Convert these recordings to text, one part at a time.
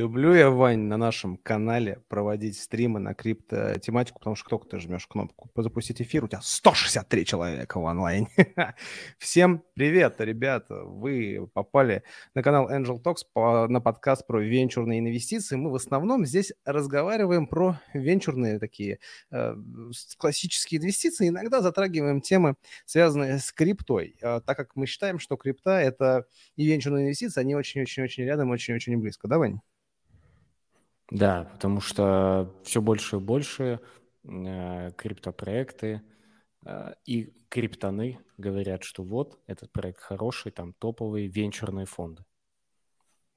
Люблю я, Вань, на нашем канале проводить стримы на крипто-тематику, потому что только ты жмешь кнопку запустить эфир, у тебя 163 человека в онлайне. Всем привет, ребята! Вы попали на канал Angel Talks, по, на подкаст про венчурные инвестиции. Мы в основном здесь разговариваем про венчурные такие э, классические инвестиции. Иногда затрагиваем темы, связанные с криптой, э, так как мы считаем, что крипта — это и венчурные инвестиции, они очень-очень-очень рядом, очень-очень близко. Да, Вань? Да, потому что все больше и больше э, криптопроекты э, и криптоны говорят, что вот этот проект хороший, там топовые венчурные фонды.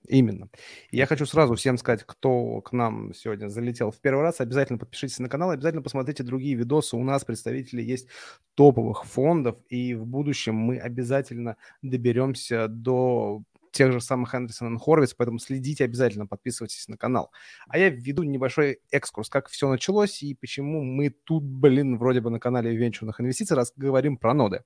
Именно. Я хочу сразу всем сказать, кто к нам сегодня залетел в первый раз, обязательно подпишитесь на канал, обязательно посмотрите другие видосы. У нас представители есть топовых фондов, и в будущем мы обязательно доберемся до тех же самых Андерсон и Хорвиц, поэтому следите обязательно, подписывайтесь на канал. А я введу небольшой экскурс, как все началось и почему мы тут, блин, вроде бы на канале венчурных инвестиций раз говорим про ноды.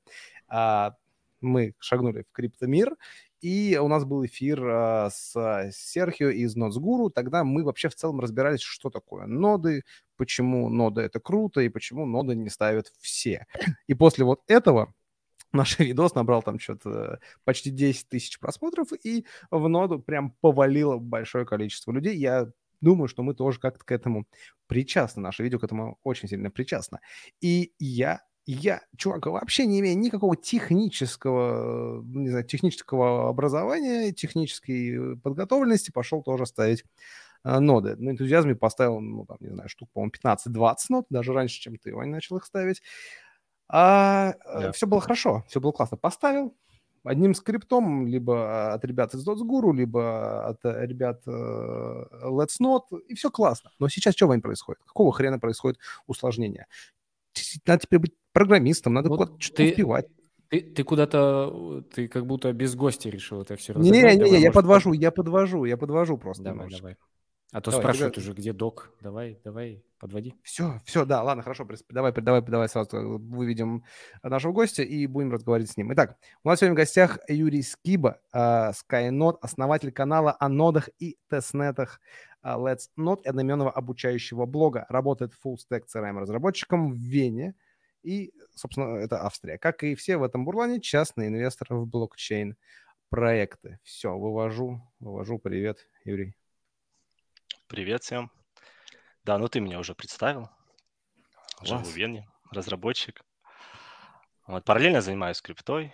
А, мы шагнули в криптомир, и у нас был эфир а, с Серхио из Нодсгуру. Тогда мы вообще в целом разбирались, что такое ноды, почему ноды это круто и почему ноды не ставят все. И после вот этого наш видос набрал там что-то почти 10 тысяч просмотров, и в ноду прям повалило большое количество людей. Я думаю, что мы тоже как-то к этому причастны. Наше видео к этому очень сильно причастно. И я я, чувак, вообще не имею никакого технического, не знаю, технического образования, технической подготовленности, пошел тоже ставить э, ноды. На энтузиазме поставил, ну, там, не знаю, штук, по-моему, 15-20 нод, даже раньше, чем ты, Вань, начал их ставить. А э, да. все было хорошо, все было классно. Поставил одним скриптом, либо от ребят из Dotsguru, либо от ребят э, Let's Not, и все классно. Но сейчас что, Вань, происходит? Какого хрена происходит усложнение? Надо теперь быть программистом, надо вот куда-то что-то успевать. Ты, ты куда-то, ты как будто без гостя решил это все разобрать. Не, не, не, я подвожу, я подвожу, я подвожу просто. Давай, немножко. давай. А то давай, спрашивают тебя... уже, где док. Давай, давай, подводи. Все, все, да, ладно, хорошо. Давай, давай, давай сразу э, выведем нашего гостя и будем разговаривать с ним. Итак, у нас сегодня в гостях Юрий Скиба, uh, Skynode, основатель канала о нодах и тестнетах uh, Let's Not, одноименного обучающего блога. Работает full stack CRM разработчиком в Вене. И, собственно, это Австрия. Как и все в этом бурлане, частный инвестор в блокчейн проекты. Все, вывожу, вывожу. Привет, Юрий. Привет всем. Да, ну ты меня уже представил. Живу в Вене, разработчик. Вот, параллельно занимаюсь криптой.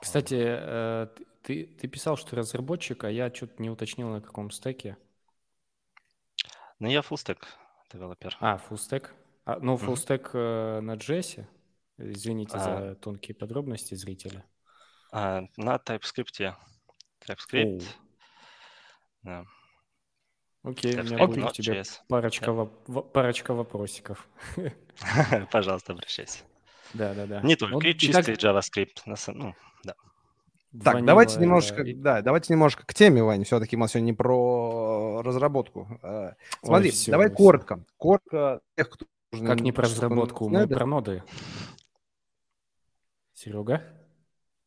Кстати, э, ты, ты писал, что разработчик, а я что-то не уточнил, на каком стеке. Ну, я full stack девелопер. А, full stack? А, ну, full stack mm-hmm. на JS? Извините а, за тонкие подробности зрителя. А, на TypeScript. TypeScript. Oh. Да. Окей, у меня будет тебе парочка, воп- парочка вопросиков. Пожалуйста, обращайся. Да, да, да. Не только, вот, и чистый так... JavaScript. Ну, да. Так, Ванила, давайте немножко, и... да, давайте немножко к теме, Ваня. Все-таки мы сегодня не про разработку. Э, смотри, Ой, все, давай все. коротко. Коротко тех, кто... Как не про разработку, мы про ноды. Серега?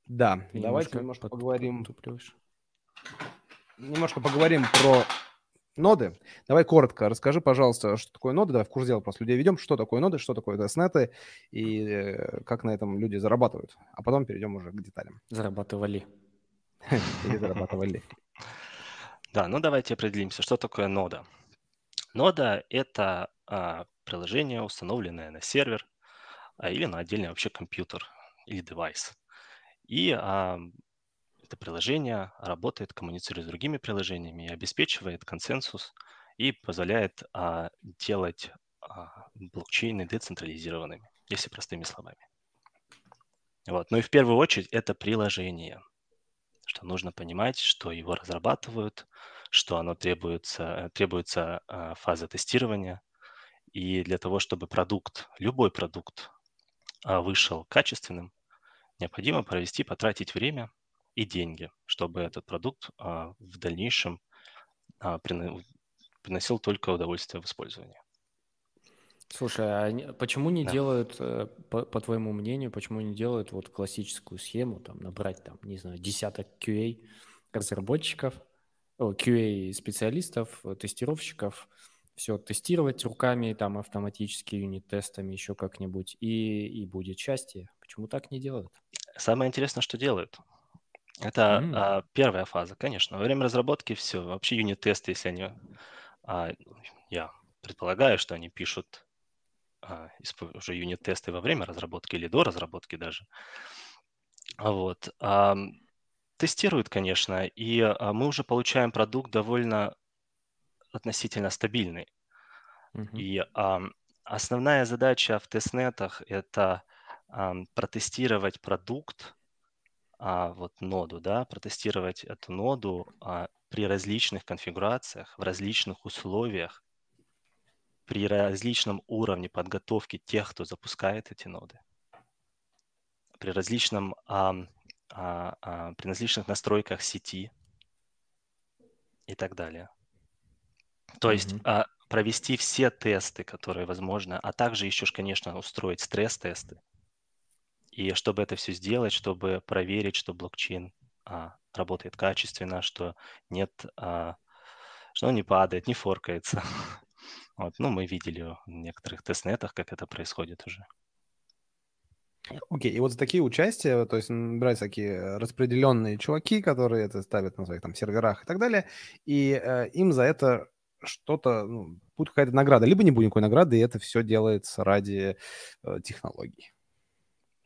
Да, Ты давайте немножко, поговорим. Немножко поговорим про Ноды. Давай коротко расскажи, пожалуйста, что такое ноды. Давай в курс дела просто людей ведем. Что такое ноды, что такое тестнеты и э, как на этом люди зарабатывают. А потом перейдем уже к деталям. Зарабатывали. Или зарабатывали. Да, ну давайте определимся, что такое нода. Нода – это а, приложение, установленное на сервер а, или на отдельный вообще компьютер или девайс. И а, это приложение работает, коммуницирует с другими приложениями обеспечивает консенсус и позволяет а, делать а, блокчейны децентрализированными, если простыми словами. Вот. Ну и в первую очередь это приложение, что нужно понимать, что его разрабатывают, что оно требуется, требуется а, фаза тестирования, и для того, чтобы продукт, любой продукт а, вышел качественным, необходимо провести, потратить время – и деньги, чтобы этот продукт а, в дальнейшем а, приносил только удовольствие в использовании. Слушай, а почему не да. делают, э, по, по твоему мнению, почему не делают вот классическую схему, там, набрать, там, не знаю, десяток QA разработчиков QA-специалистов, тестировщиков, все тестировать руками, там, автоматически, юнит-тестами, еще как-нибудь, и, и будет счастье. Почему так не делают? Самое интересное, что делают. Это mm. а, первая фаза, конечно. Во время разработки все. Вообще юнит-тесты, если они... А, я предполагаю, что они пишут а, уже юнит-тесты во время разработки или до разработки даже. Вот. А, тестируют, конечно, и а, мы уже получаем продукт довольно относительно стабильный. Mm-hmm. И а, основная задача в тестнетах – это а, протестировать продукт, а, вот ноду, да, протестировать эту ноду а, при различных конфигурациях, в различных условиях, при различном уровне подготовки тех, кто запускает эти ноды, при различном, а, а, а, при различных настройках сети и так далее. То есть mm-hmm. а, провести все тесты, которые возможно, а также еще, конечно, устроить стресс-тесты. И чтобы это все сделать, чтобы проверить, что блокчейн а, работает качественно, что нет, а, что он не падает, не форкается. Вот. Ну, мы видели в некоторых тестнетах, как это происходит уже. Окей, okay. и вот за такие участия, то есть набираются такие распределенные чуваки, которые это ставят на своих там серверах и так далее, и э, им за это что-то, ну, будет какая-то награда, либо не будет никакой награды, и это все делается ради э, технологий.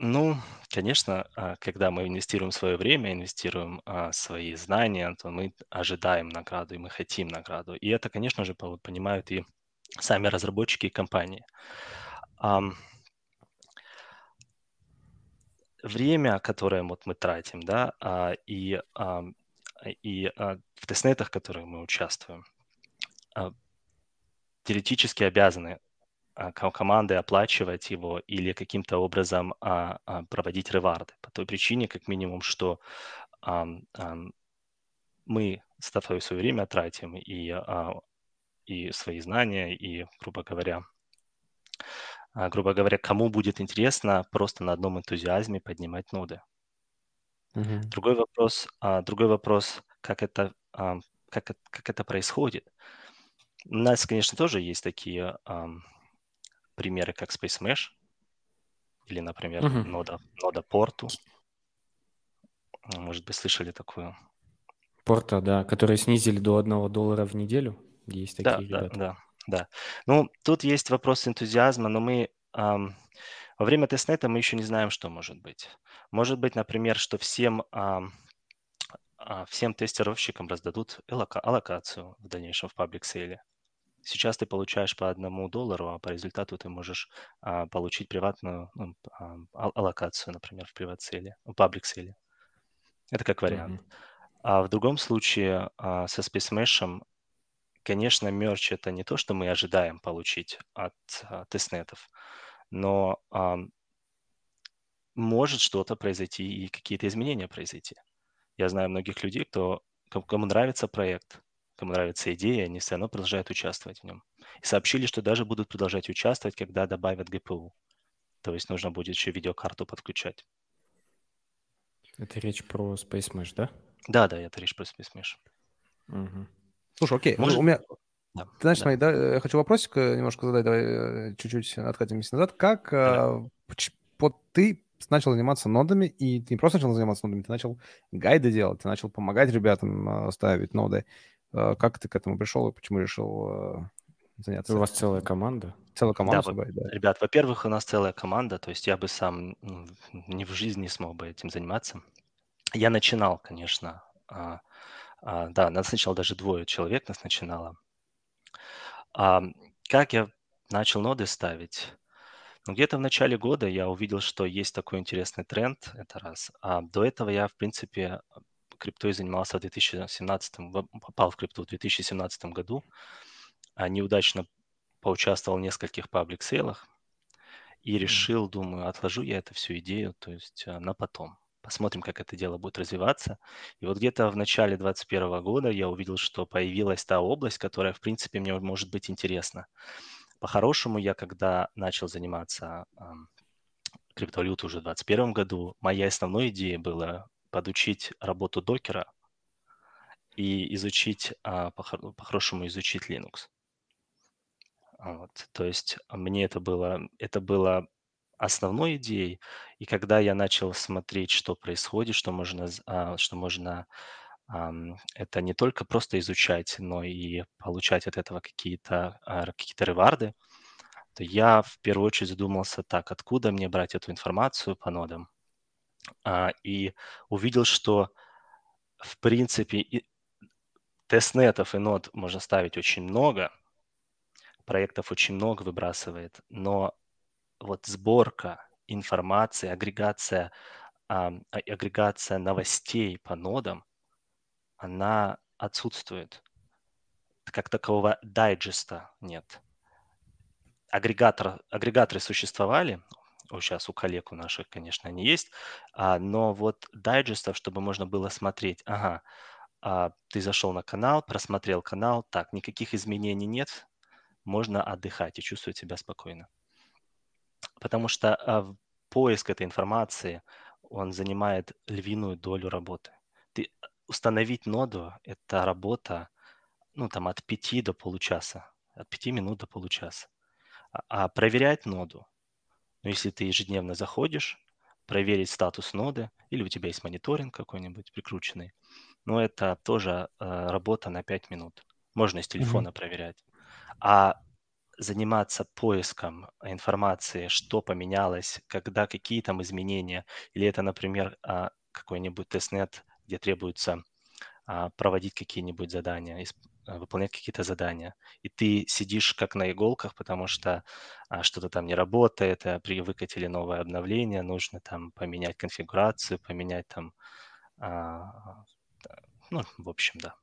Ну, конечно, а, когда мы инвестируем свое время, инвестируем а, свои знания, то мы ожидаем награду, и мы хотим награду. И это, конечно же, понимают и сами разработчики и компании. Время, которое вот мы тратим, да, а, и, и в тестнетах, в которых мы участвуем, теоретически обязаны команды оплачивать его или каким-то образом а, а, проводить реварды. По той причине, как минимум, что а, а, мы с тобой свое время тратим и, а, и свои знания, и, грубо говоря, а, грубо говоря, кому будет интересно просто на одном энтузиазме поднимать ноды. Mm-hmm. Другой вопрос, а, другой вопрос, как это, а, как, как это происходит. У нас, конечно, тоже есть такие а, примеры, как Space Mesh или, например, uh-huh. нода, нода Порту. Может быть, слышали такую? Порта, да, которые снизили до одного доллара в неделю. Есть такие да, ребята. Да, да, да. Ну, тут есть вопрос энтузиазма, но мы эм, во время тестнета мы еще не знаем, что может быть. Может быть, например, что всем, эм, всем тестировщикам раздадут аллокацию в дальнейшем в паблик сейле. Сейчас ты получаешь по одному доллару, а по результату ты можешь а, получить приватную ну, а, аллокацию, например, в приват-селе, в паблик-селе. Это как вариант. Mm-hmm. А в другом случае а, со Space Mesh, конечно, мерч это не то, что мы ожидаем получить от а, тестнетов, но а, может что-то произойти и какие-то изменения произойти. Я знаю многих людей, кто, кому нравится проект, кому нравится идея, они все равно продолжают участвовать в нем. И сообщили, что даже будут продолжать участвовать, когда добавят GPU. То есть нужно будет еще видеокарту подключать. Это речь про Space Mesh, да? Да, да, это речь про Space Mesh. Угу. Слушай, окей, Может... у меня... Да, Ты знаешь, да. смотри, да, я хочу вопросик э, немножко задать, давай э, чуть-чуть откатимся назад. Как да. э, вот ты начал заниматься нодами, и ты не просто начал заниматься нодами, ты начал гайды делать, ты начал помогать ребятам э, ставить ноды. Э, как ты к этому пришел и почему решил э, заняться? У вас целая команда? Целая команда? Да, собой, да. Ребят, во-первых, у нас целая команда, то есть я бы сам ну, ни в жизни не смог бы этим заниматься. Я начинал, конечно, а, а, да, нас сначала даже двое человек нас начинало. А, как я начал ноды ставить? Ну, где-то в начале года я увидел, что есть такой интересный тренд, это раз. А до этого я, в принципе, криптой занимался в 2017, попал в крипту в 2017 году, а неудачно поучаствовал в нескольких паблик-сейлах и решил, думаю, отложу я эту всю идею, то есть а, на потом. Посмотрим, как это дело будет развиваться. И вот где-то в начале 2021 года я увидел, что появилась та область, которая, в принципе, мне может быть интересна. По-хорошему, я когда начал заниматься э, криптовалютой уже в 2021 году, моя основной идея была подучить работу докера и изучить, а, по-хорошему изучить Linux. Вот. То есть мне это было, это было основной идеей. И когда я начал смотреть, что происходит, что можно, а, что можно это не только просто изучать, но и получать от этого какие-то а, какие-то реварды, то я в первую очередь задумался так, откуда мне брать эту информацию по нодам. А, и увидел, что в принципе тестнетов и нод можно ставить очень много, проектов очень много выбрасывает, но вот сборка информации, агрегация, а, агрегация новостей по нодам, она отсутствует. Как такового дайджеста нет. Агрегатор, агрегаторы существовали, сейчас у коллег у наших, конечно, они есть, а, но вот дайджестов, чтобы можно было смотреть, ага, а, ты зашел на канал, просмотрел канал, так, никаких изменений нет, можно отдыхать и чувствовать себя спокойно потому что а, поиск этой информации, он занимает львиную долю работы. Ты, установить ноду – это работа ну, там, от 5 до получаса, от 5 минут до получаса. А, а проверять ноду, ну, если ты ежедневно заходишь, проверить статус ноды, или у тебя есть мониторинг какой-нибудь прикрученный, ну, это тоже э, работа на 5 минут. Можно из телефона mm-hmm. проверять. А заниматься поиском информации, что поменялось, когда какие там изменения, или это, например, а, какой-нибудь тестнет, где требуется а, проводить какие-нибудь задания, выполнять какие-то задания, и ты сидишь как на иголках, потому что что-то там не работает, при выкатили новое обновление, нужно там поменять конфигурацию, поменять там, ну, в общем, да.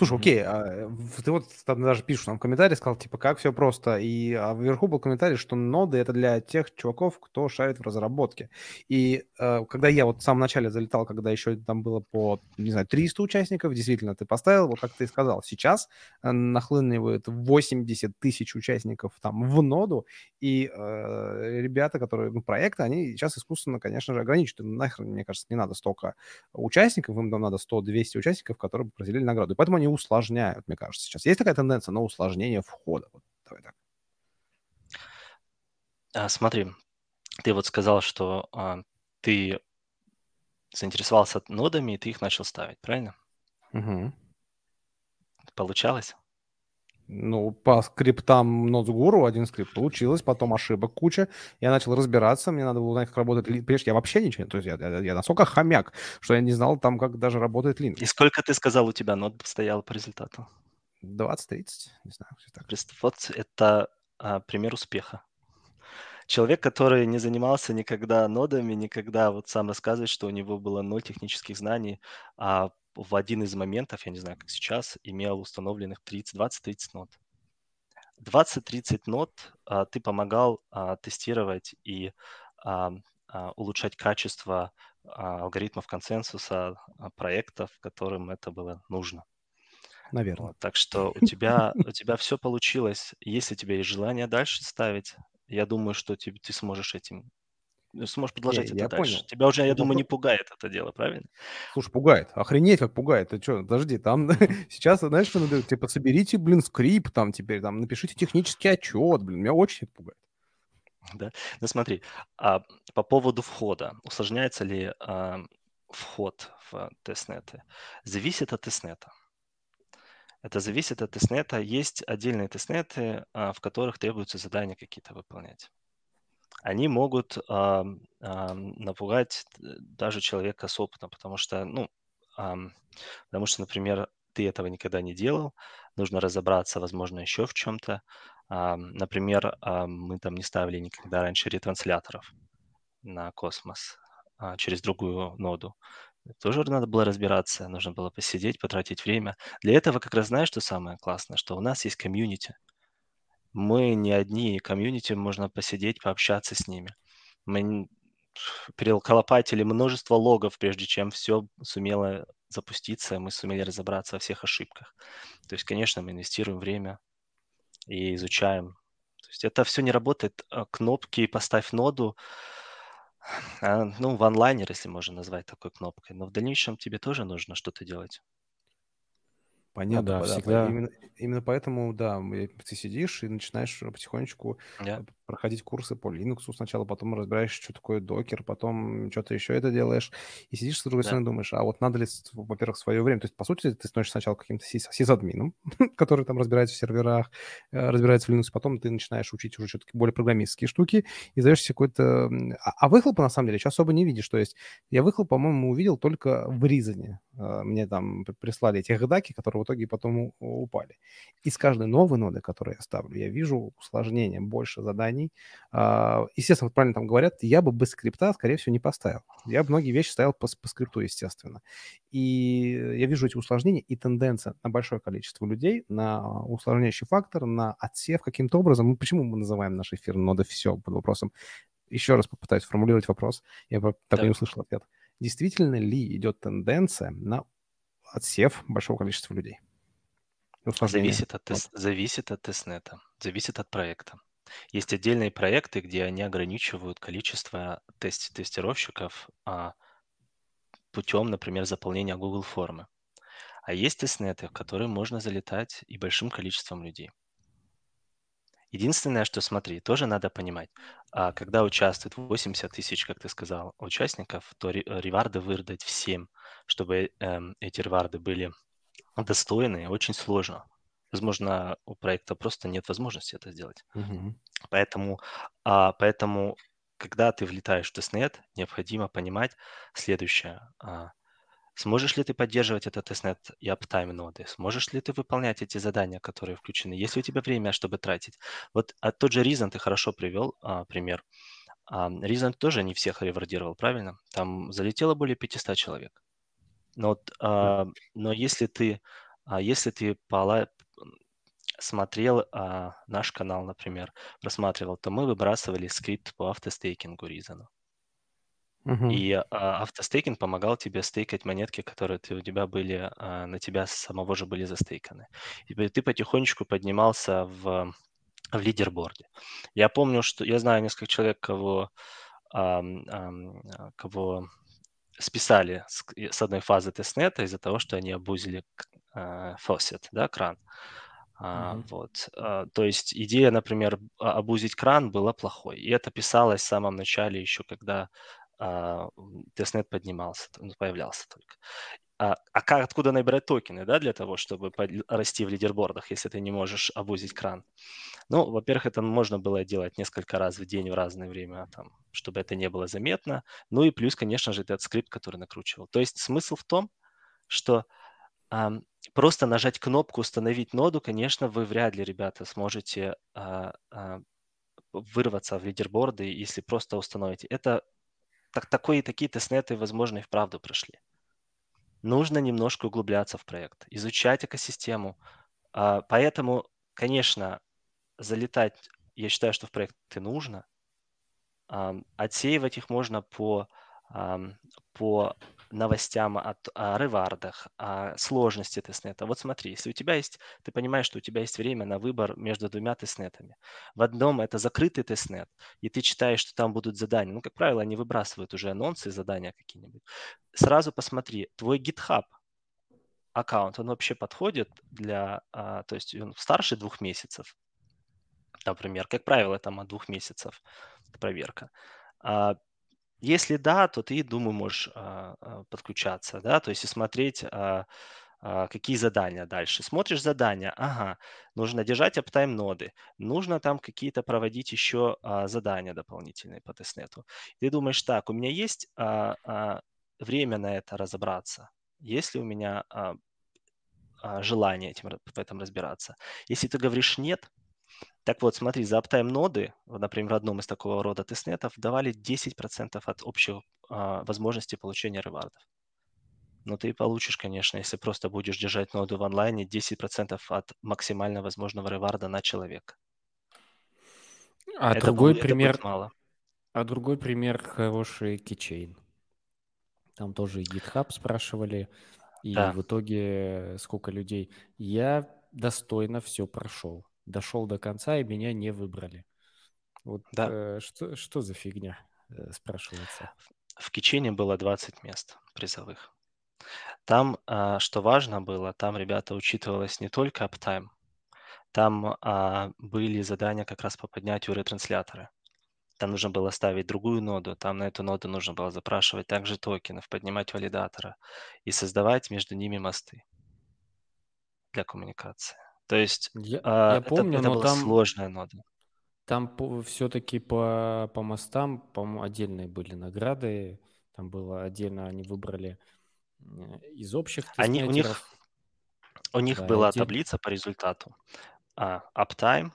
Слушай, окей, а, ты вот там даже пишешь нам комментарий, сказал, типа, как все просто. И а вверху был комментарий, что ноды — это для тех чуваков, кто шарит в разработке. И э, когда я вот в самом начале залетал, когда еще там было по, не знаю, 300 участников, действительно, ты поставил, вот как ты и сказал, сейчас э, нахлынивает 80 тысяч участников там в ноду, и э, ребята, которые, ну, проекты, они сейчас искусственно, конечно же, ограничены. Нахрен, мне кажется, не надо столько участников, им там надо 100-200 участников, которые бы разделили награду. И поэтому они усложняют, мне кажется, сейчас. Есть такая тенденция на усложнение входа? Вот, давай так. А, смотри, ты вот сказал, что а, ты заинтересовался нодами, и ты их начал ставить, правильно? Угу. Получалось? Ну, по скриптам Notesguru один скрипт получилось, потом ошибок куча. Я начал разбираться, мне надо было узнать, как работает линк. Прежде я вообще ничего, то есть я, я, я настолько хомяк, что я не знал там, как даже работает линк. И сколько ты сказал у тебя нот стоял по результату? 20-30, не знаю. Так. Вот это а, пример успеха. Человек, который не занимался никогда нодами, никогда вот сам рассказывает, что у него было ноль технических знаний, а в один из моментов, я не знаю, как сейчас, имел установленных 30, 20-30 нот. 20-30 нот а, ты помогал а, тестировать и а, а, улучшать качество а, алгоритмов консенсуса а, проектов, которым это было нужно. Наверное. Вот, так что у тебя, у тебя все получилось. Если у тебя есть желание дальше ставить, я думаю, что ты, ты сможешь этим сможешь продолжать не, это я дальше. Понял. Тебя уже, я думаю, не пугает это дело, правильно? Слушай, пугает. Охренеть, как пугает. Ты что, подожди, там сейчас, знаешь, что надо? Типа, соберите, блин, скрипт там теперь, там, напишите технический отчет, блин, меня очень это пугает. Да, ну смотри, а, по поводу входа. Усложняется ли а, вход в тестнеты? Зависит от тестнета. Это зависит от тестнета. Есть отдельные тестнеты, а, в которых требуются задания какие-то выполнять они могут а, а, напугать даже человека с опытом, потому что, ну, а, потому что, например, ты этого никогда не делал, нужно разобраться, возможно, еще в чем-то. А, например, а, мы там не ставили никогда раньше ретрансляторов на космос а, через другую ноду. Тоже надо было разбираться, нужно было посидеть, потратить время. Для этого как раз знаешь, что самое классное, что у нас есть комьюнити – мы не одни, комьюнити, можно посидеть, пообщаться с ними. Мы переколопатили множество логов, прежде чем все сумело запуститься, мы сумели разобраться во всех ошибках. То есть, конечно, мы инвестируем время и изучаем. То есть это все не работает. А кнопки «поставь ноду», а, ну, в онлайнер, если можно назвать такой кнопкой, но в дальнейшем тебе тоже нужно что-то делать. Понятно, Ну да, да, всегда. Именно, именно поэтому, да, ты сидишь и начинаешь потихонечку Yeah. э, проходить курсы по Linux сначала, потом разбираешься, что такое докер, потом что-то еще это делаешь, и сидишь с другой Да. стороны думаешь, а вот надо ли, во-первых, свое время, то есть, по сути, ты становишься сначала каким-то сисадмином, который там разбирается в серверах, э, разбирается в Linux, потом ты начинаешь учить уже что-то более программистские штуки, и даешься какой-то... А, а выхлопа, на самом деле, сейчас особо не видишь, то есть я выхлоп, по-моему, увидел только в Ризане. Мне там прислали эти гдаки, которые в итоге потом упали. И с каждой новой ноды, которую я ставлю, я вижу усложнение, больше заданий. А, естественно, вот правильно там говорят, я бы без скрипта, скорее всего, не поставил. Я бы многие вещи ставил по, по скрипту, естественно. И я вижу эти усложнения и тенденция на большое количество людей, на усложняющий фактор, на отсев каким-то образом. Почему мы называем наш эфир ноды все под вопросом? Еще раз попытаюсь формулировать вопрос. Я так да. не услышал ответ. Действительно ли идет тенденция на отсев большого количества людей? Зависит от, тест, зависит от тестнета, зависит от проекта. Есть отдельные проекты, где они ограничивают количество тест тестировщиков а, путем, например, заполнения Google формы. А есть тестнеты, в которые можно залетать и большим количеством людей. Единственное, что смотри, тоже надо понимать, а, когда участвует 80 тысяч, как ты сказал, участников, то реварды выдать всем, чтобы эм, эти реварды были достойные, очень сложно. Возможно, у проекта просто нет возможности это сделать. Угу. Поэтому, а, поэтому, когда ты влетаешь в testnet, необходимо понимать следующее. А, сможешь ли ты поддерживать этот testnet и uptime ноды? Сможешь ли ты выполнять эти задания, которые включены? Есть ли у тебя время, чтобы тратить? Вот а тот же Reason ты хорошо привел а, пример. А, Reason тоже не всех ревардировал, правильно? Там залетело более 500 человек. Но, а, но если ты, а, если ты пола- смотрел а, наш канал, например, просматривал, то мы выбрасывали скрипт по автостейкингу Reason. Угу. И а, автостейкинг помогал тебе стейкать монетки, которые ты, у тебя были, а, на тебя самого же были застейканы. И ты потихонечку поднимался в, в лидерборде. Я помню, что я знаю несколько человек, кого, а, а, кого списали с, с одной фазы тестнета из-за того, что они обузили а, faucet, да, кран. Мгм. Вот. А, То есть идея, например, обузить кран была плохой. И это писалось в самом начале, еще когда testnet поднимался, ну, появлялся только. А, а как, откуда набирать токены, да, для того, чтобы расти в лидербордах, если ты не можешь обузить кран? Ну, во-первых, это можно было делать несколько раз в день в разное время, там, чтобы это не было заметно. Ну и плюс, конечно же, этот скрипт, который накручивал. То есть смысл в том, что ам, просто нажать кнопку «Установить ноду», конечно, вы вряд ли, ребята, сможете а, а, вырваться в лидерборды, если просто установите. Это так, такой, такие тестнеты, возможно, и вправду прошли. Нужно немножко углубляться в проект, изучать экосистему. А, Поэтому, конечно, залетать, я считаю, что в проекты нужно. Отсеивать их можно по, по новостям от, о ревардах, о сложности тестнета. Вот смотри, если у тебя есть, ты понимаешь, что у тебя есть время на выбор между двумя тестнетами. В одном это закрытый тестнет, и ты читаешь, что там будут задания. Ну, как правило, они выбрасывают уже анонсы, задания какие-нибудь. Сразу посмотри, твой GitHub аккаунт, он вообще подходит для, а, то есть он старше двух месяцев, например. Как правило, там от двух месяцев проверка. Если да, то ты, думаю, можешь а, а, подключаться, да, то есть и смотреть, а, какие задания дальше. Смотришь задания, ага, нужно держать uptime ноды, нужно там какие-то проводить еще задания дополнительные по тестнету. Ты думаешь, так, у меня есть время на это разобраться, есть ли у меня желание этим, в этом разбираться. Если ты говоришь нет, так вот, смотри, за uptime ноды, например, в одном из такого рода тестнетов давали 10% от общей а, возможности получения ревардов. Но ты получишь, конечно, если просто будешь держать ноду в онлайне, 10% от максимально возможного реварда на человека. А это другой будет, пример, это мало. а другой пример хороший Keychain. Там тоже и GitHub спрашивали, и Да. в итоге сколько людей. Я достойно все прошел. Дошел до конца, и меня не выбрали. Вот Да. э, что, что за фигня, э, спрашивается. В Кичине было 20 мест призовых. Там, а, что важно было, там, ребята, учитывалось не только uptime, там а, были задания как раз по поднятию ретранслятора. Там нужно было ставить другую ноду, там на эту ноду нужно было запрашивать также токенов, поднимать валидатора и создавать между ними мосты для коммуникации. То есть Я, а, я это, помню, это но была там, сложная нода. там по, все-таки по, по мостам, по-моему, отдельные были награды. Там было отдельно, они выбрали из общих Они, у них, у них Да, была отдельно. таблица по результату. А, uptime,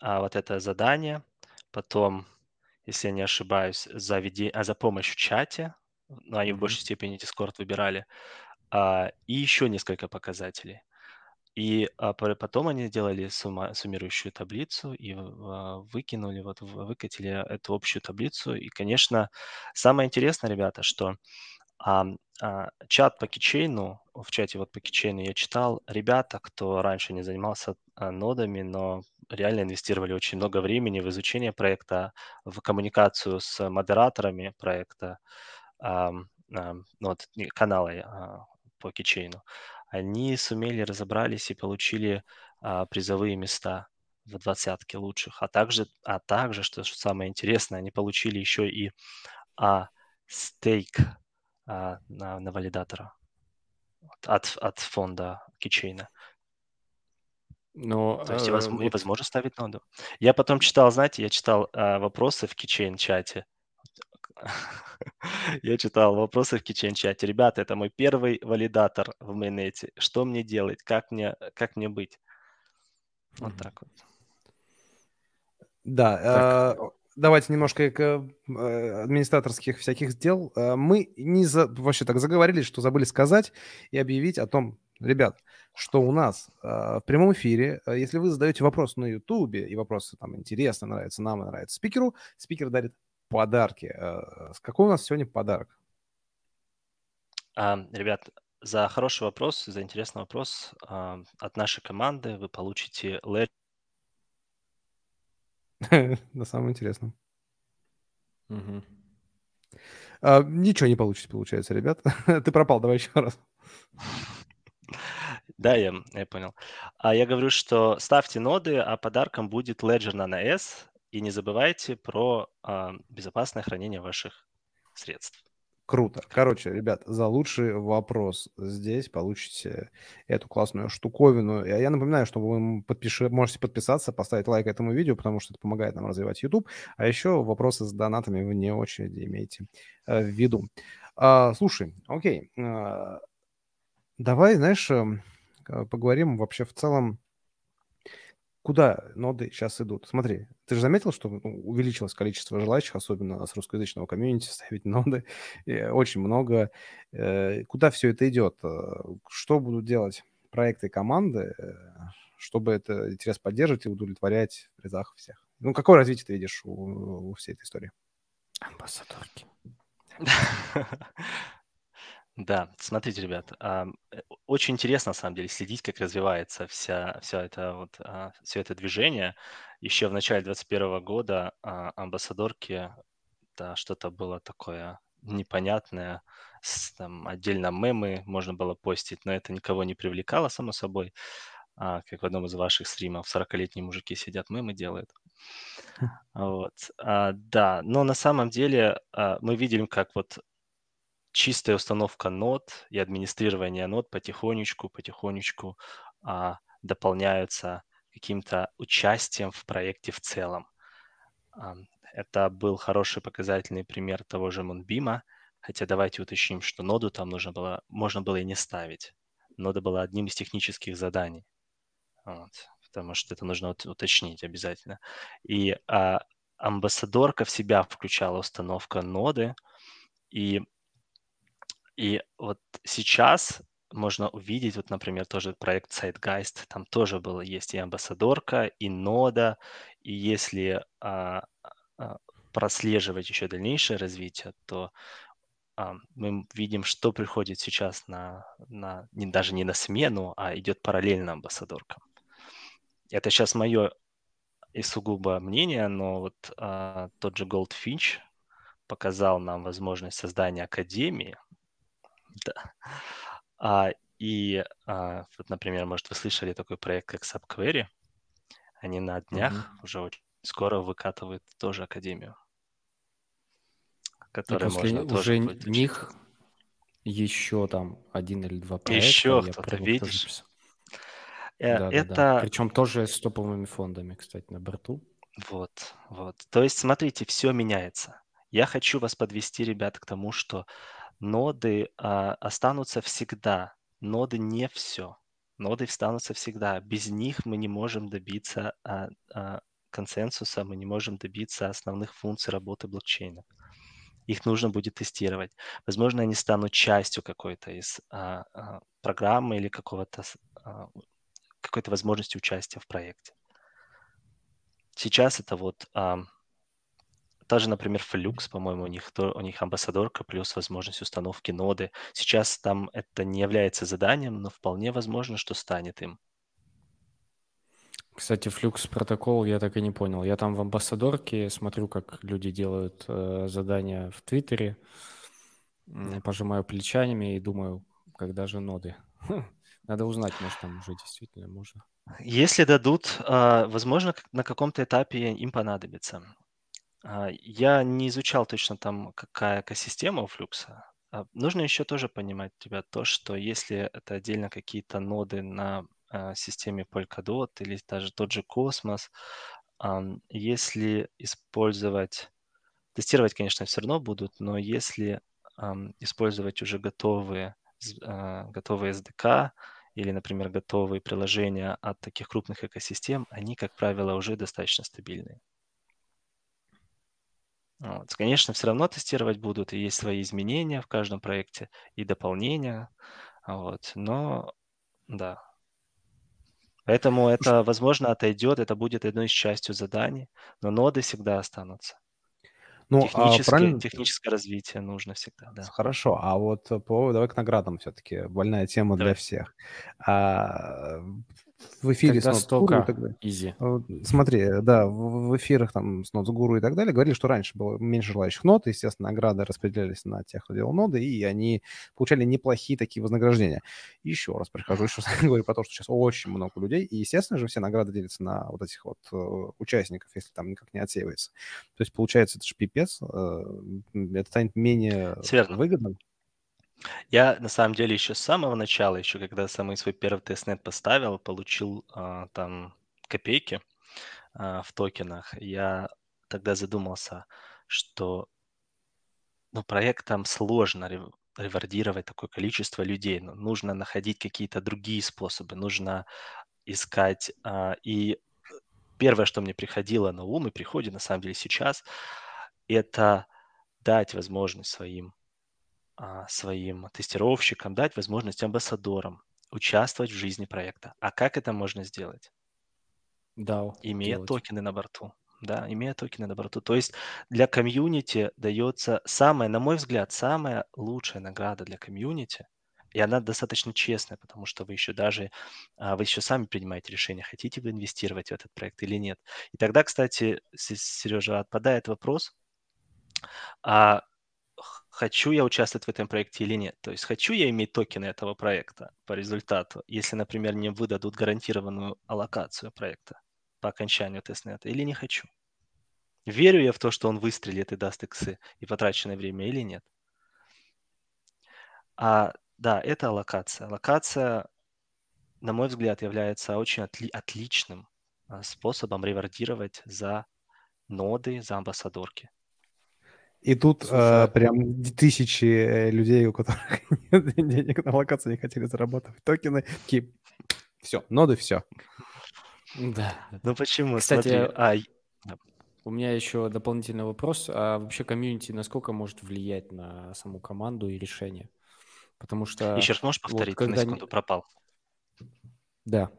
а, вот это задание, потом, если я не ошибаюсь, за, веде- а, за помощь в чате, ну, они в Мгм. большей степени Discord выбирали, а, и еще несколько показателей. И а, потом они сделали сумма- суммирующую таблицу и а, выкинули, вот выкатили эту общую таблицу. И, конечно, самое интересное, ребята, что а, а, чат по кичейну, в чате вот по кичейну я читал, ребята, кто раньше не занимался а, нодами, но реально инвестировали очень много времени в изучение проекта, в коммуникацию с модераторами проекта, ам, ам, ну, вот, канала а, по кичейну, они сумели, разобрались и получили а, призовые места в двадцатке лучших. А также, а также, что самое интересное, они получили еще и а, стейк а, на, на валидатора от, от фонда Keychain. Но То есть э, возможно, вот возможно ставить ноду. Я потом читал, знаете, я читал а, вопросы в Keychain чате. Я читал вопросы в Keychain чате. Ребята, это мой первый валидатор в майонете. Что мне делать? Как мне, как мне быть? Вот Мгм. так вот. Да, Так. э, давайте немножко к э, администраторских всяких дел. Э, Мы не за, вообще так заговорились, что забыли сказать и объявить о том, ребят, что у нас э, в прямом эфире, э, если вы задаете вопрос на Ютубе, и вопросы там интересно, нравится нам и нравится спикеру, спикер дарит подарки. Э, с Какой у нас сегодня подарок? А, ребят, за хороший вопрос, за интересный вопрос а, от нашей команды вы получите Ledger На самом интересном. А, Ничего не получите, получается, ребят. Ты пропал, давай еще раз. Да, я, я понял. А я говорю, что ставьте ноды, а подарком будет Ledger Nano S. И не забывайте про а, безопасное хранение ваших средств. Круто. Короче, ребят, за лучший вопрос здесь получите эту классную штуковину. Я, я напоминаю, что вы подпиши, можете подписаться, поставить лайк этому видео, потому что это помогает нам развивать YouTube. А еще вопросы с донатами вы не очереди имейте э, в виду. А, слушай, окей. а, давай, знаешь, эм, э, поговорим вообще в целом, куда ноды сейчас идут. Смотри, ты же заметил, что ну, увеличилось количество желающих, особенно с русскоязычного комьюнити, ставить ноды. И очень много. Э, Куда все это идет? Э, Что будут делать проекты и команды, э, чтобы это интерес поддерживать и удовлетворять в рядах всех? Ну, какое развитие ты видишь у, у всей этой истории? Амбассадорки. Да, смотрите, ребят, а, э, очень интересно, на самом деле, следить, как развивается вся, вся это, вот, а, все это движение. Еще в начале 2021 года а, амбассадорки, да, что-то было такое непонятное, с, там, отдельно мемы можно было постить, но это никого не привлекало, само собой. А, как в одном из ваших стримов 40-летние мужики сидят, мемы делают. Вот. А, да, но на самом деле а, мы видим, как вот чистая установка нод и администрирование нод потихонечку, потихонечку а, дополняются каким-то участием в проекте в целом. А, это был хороший показательный пример того же Moonbeam, хотя давайте уточним, что ноду там нужно было, можно было и не ставить. Нода была одним из технических заданий. Вот, потому что это нужно ут- уточнить обязательно. И а, амбассадорка в себя включала установка ноды, и и вот сейчас можно увидеть, вот, например, тоже проект Zeitgeist, там тоже было, есть и амбассадорка, и нода, и если а, а, прослеживать еще дальнейшее развитие, то а, мы видим, что приходит сейчас на, на не, даже не на смену, а идет параллельно амбассадоркам. Это сейчас мое и сугубо мнение, но вот а, тот же Goldfinch показал нам возможность создания академии, Да. А, и, а, вот, например, может, вы слышали такой проект, как SubQuery. Они на днях mm-hmm. уже очень скоро выкатывают тоже академию, которая можно уже тоже них еще там один или два проекта. Еще кто-то, видишь? Э, да, это... Да, да. Причем тоже с топовыми фондами, кстати, на борту. Вот, вот. То есть, смотрите, все меняется. Я хочу вас подвести, ребята, к тому, что ноды а, останутся всегда. Ноды не все. Ноды останутся всегда. Без них мы не можем добиться а, а, консенсуса, мы не можем добиться основных функций работы блокчейна. Их нужно будет тестировать. Возможно, они станут частью какой-то из а, а, программы или какого-то а, какой-то возможности участия в проекте. Сейчас это вот а, же, например, Flux, по-моему, у них, то, у них амбассадорка плюс возможность установки ноды. Сейчас там это не является заданием, но вполне возможно, что станет им. Кстати, Flux протокол я так и не понял. Я там в амбассадорке смотрю, как люди делают э, задания в Твиттере, пожимаю плечами и думаю, когда же ноды. Надо узнать, может, там уже действительно можно. Если дадут, а, возможно, на каком-то этапе им понадобится. А, я не изучал точно там, какая экосистема у флюкса. А, нужно еще тоже понимать, тебя то, что если это отдельно какие-то ноды на системе Polkadot или даже тот же Cosmos, если использовать, тестировать, конечно, все равно будут, но если использовать уже готовые, готовые SDK, или, например, готовые приложения от таких крупных экосистем, они, как правило, уже достаточно стабильные. Вот. Конечно, все равно тестировать будут, и есть свои изменения в каждом проекте, и дополнения, вот. но да. Поэтому это, возможно, отойдет, это будет одной из частью заданий, но ноды всегда останутся. Ну, а правильно... Техническое развитие нужно всегда, да. Хорошо, а вот по, давай к наградам все-таки, больная тема давай. для всех. А, в эфире с Ноцгуру и так далее. Изи. Смотри, да, в, в эфирах там с Ноцгуру и так далее говорили, что раньше было меньше желающих нот, естественно, награды распределялись на тех, кто делал ноды, и они получали неплохие такие вознаграждения. Еще раз прихожу, еще раз говорю про то, что сейчас очень много людей, и, естественно же, все награды делятся на вот этих вот э, участников, если там никак не отсеивается. То есть, получается, это же пипец, э, это станет менее Верно. выгодным. Я на самом деле еще с самого начала, еще когда самый свой первый тестнет поставил, получил а, там копейки а, в токенах. Я тогда задумался, что ну, проектам сложно ревардировать такое количество людей. Ну, нужно находить какие-то другие способы, нужно искать. А, и первое, что мне приходило на ум и приходит на самом деле сейчас, это дать возможность своим своим тестировщикам, дать возможность амбассадорам участвовать в жизни проекта. А как это можно сделать? Да. Имея делать. токены на борту. Да, имея токены на борту. То есть для комьюнити дается самая, на мой взгляд, самая лучшая награда для комьюнити, и она достаточно честная, потому что вы еще даже, а, вы еще сами принимаете решение, хотите вы инвестировать в этот проект или нет. И тогда, кстати, Сережа, отпадает вопрос, а хочу я участвовать в этом проекте или нет. То есть хочу я иметь токены этого проекта по результату, если, например, мне выдадут гарантированную аллокацию проекта по окончанию тестнета, или не хочу. Верю я в то, что он выстрелит и даст иксы и потраченное время или нет. А, да, это аллокация. Аллокация, на мой взгляд, является очень отли- отличным а, способом ревардировать за ноды, за амбассадорки. И тут э, прям тысячи э, людей, у которых нет денег на локации, не хотели зарабатывать токены. Такие, все, ноды, все. Да. Ну почему? Кстати, Смотри, а... у меня еще дополнительный вопрос. А вообще комьюнити насколько может влиять на саму команду и решение? Потому что... Еще раз можешь повторить? Вот, когда... Ты на секунду пропал. Да.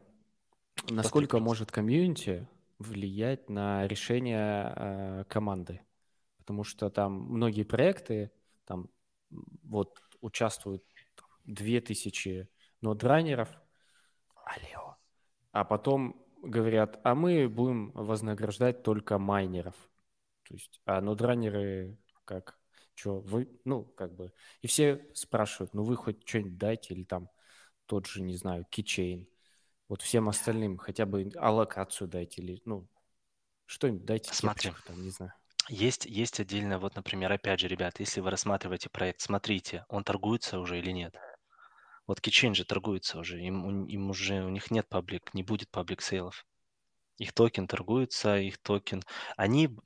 Насколько Повтори. может комьюнити влиять на решение э, команды? Потому что там многие проекты, там вот участвуют 2000 нодранеров, алло, а потом говорят, а мы будем вознаграждать только майнеров. То есть, а нодранеры как Что вы, ну, как бы, и все спрашивают, ну, вы хоть что-нибудь дайте, или там тот же, не знаю, кичейн. Вот всем остальным хотя бы аллокацию дайте, или, ну, что-нибудь дайте. Смотри, там, не знаю. Есть, есть отдельно, вот, например, опять же, ребят, если вы рассматриваете проект, смотрите, он торгуется уже или нет. Вот Keychain же торгуется уже, им, им уже, у них нет public, не будет public sale ов. Их токен торгуется, их токен... Они,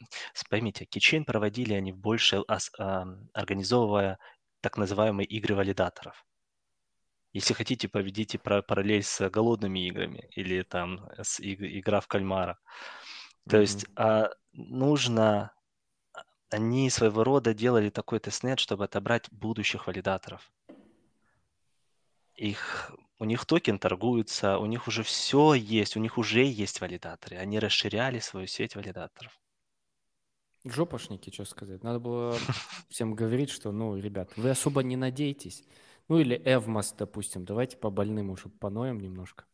поймите, Keychain проводили они больше, организовывая так называемые игры валидаторов. Если хотите, поведите параллель с голодными играми или там с игра в кальмара. То mm-hmm. есть а, нужно... Они своего рода делали такой testnet, чтобы отобрать будущих валидаторов. Их у них токен торгуется, у них уже все есть, у них уже есть валидаторы. Они расширяли свою сеть валидаторов. Жопошники, что сказать. Надо было всем говорить, что, ну, ребят, вы особо не надейтесь. Ну, или Эвмас, допустим. Давайте по больным уже поноем немножко.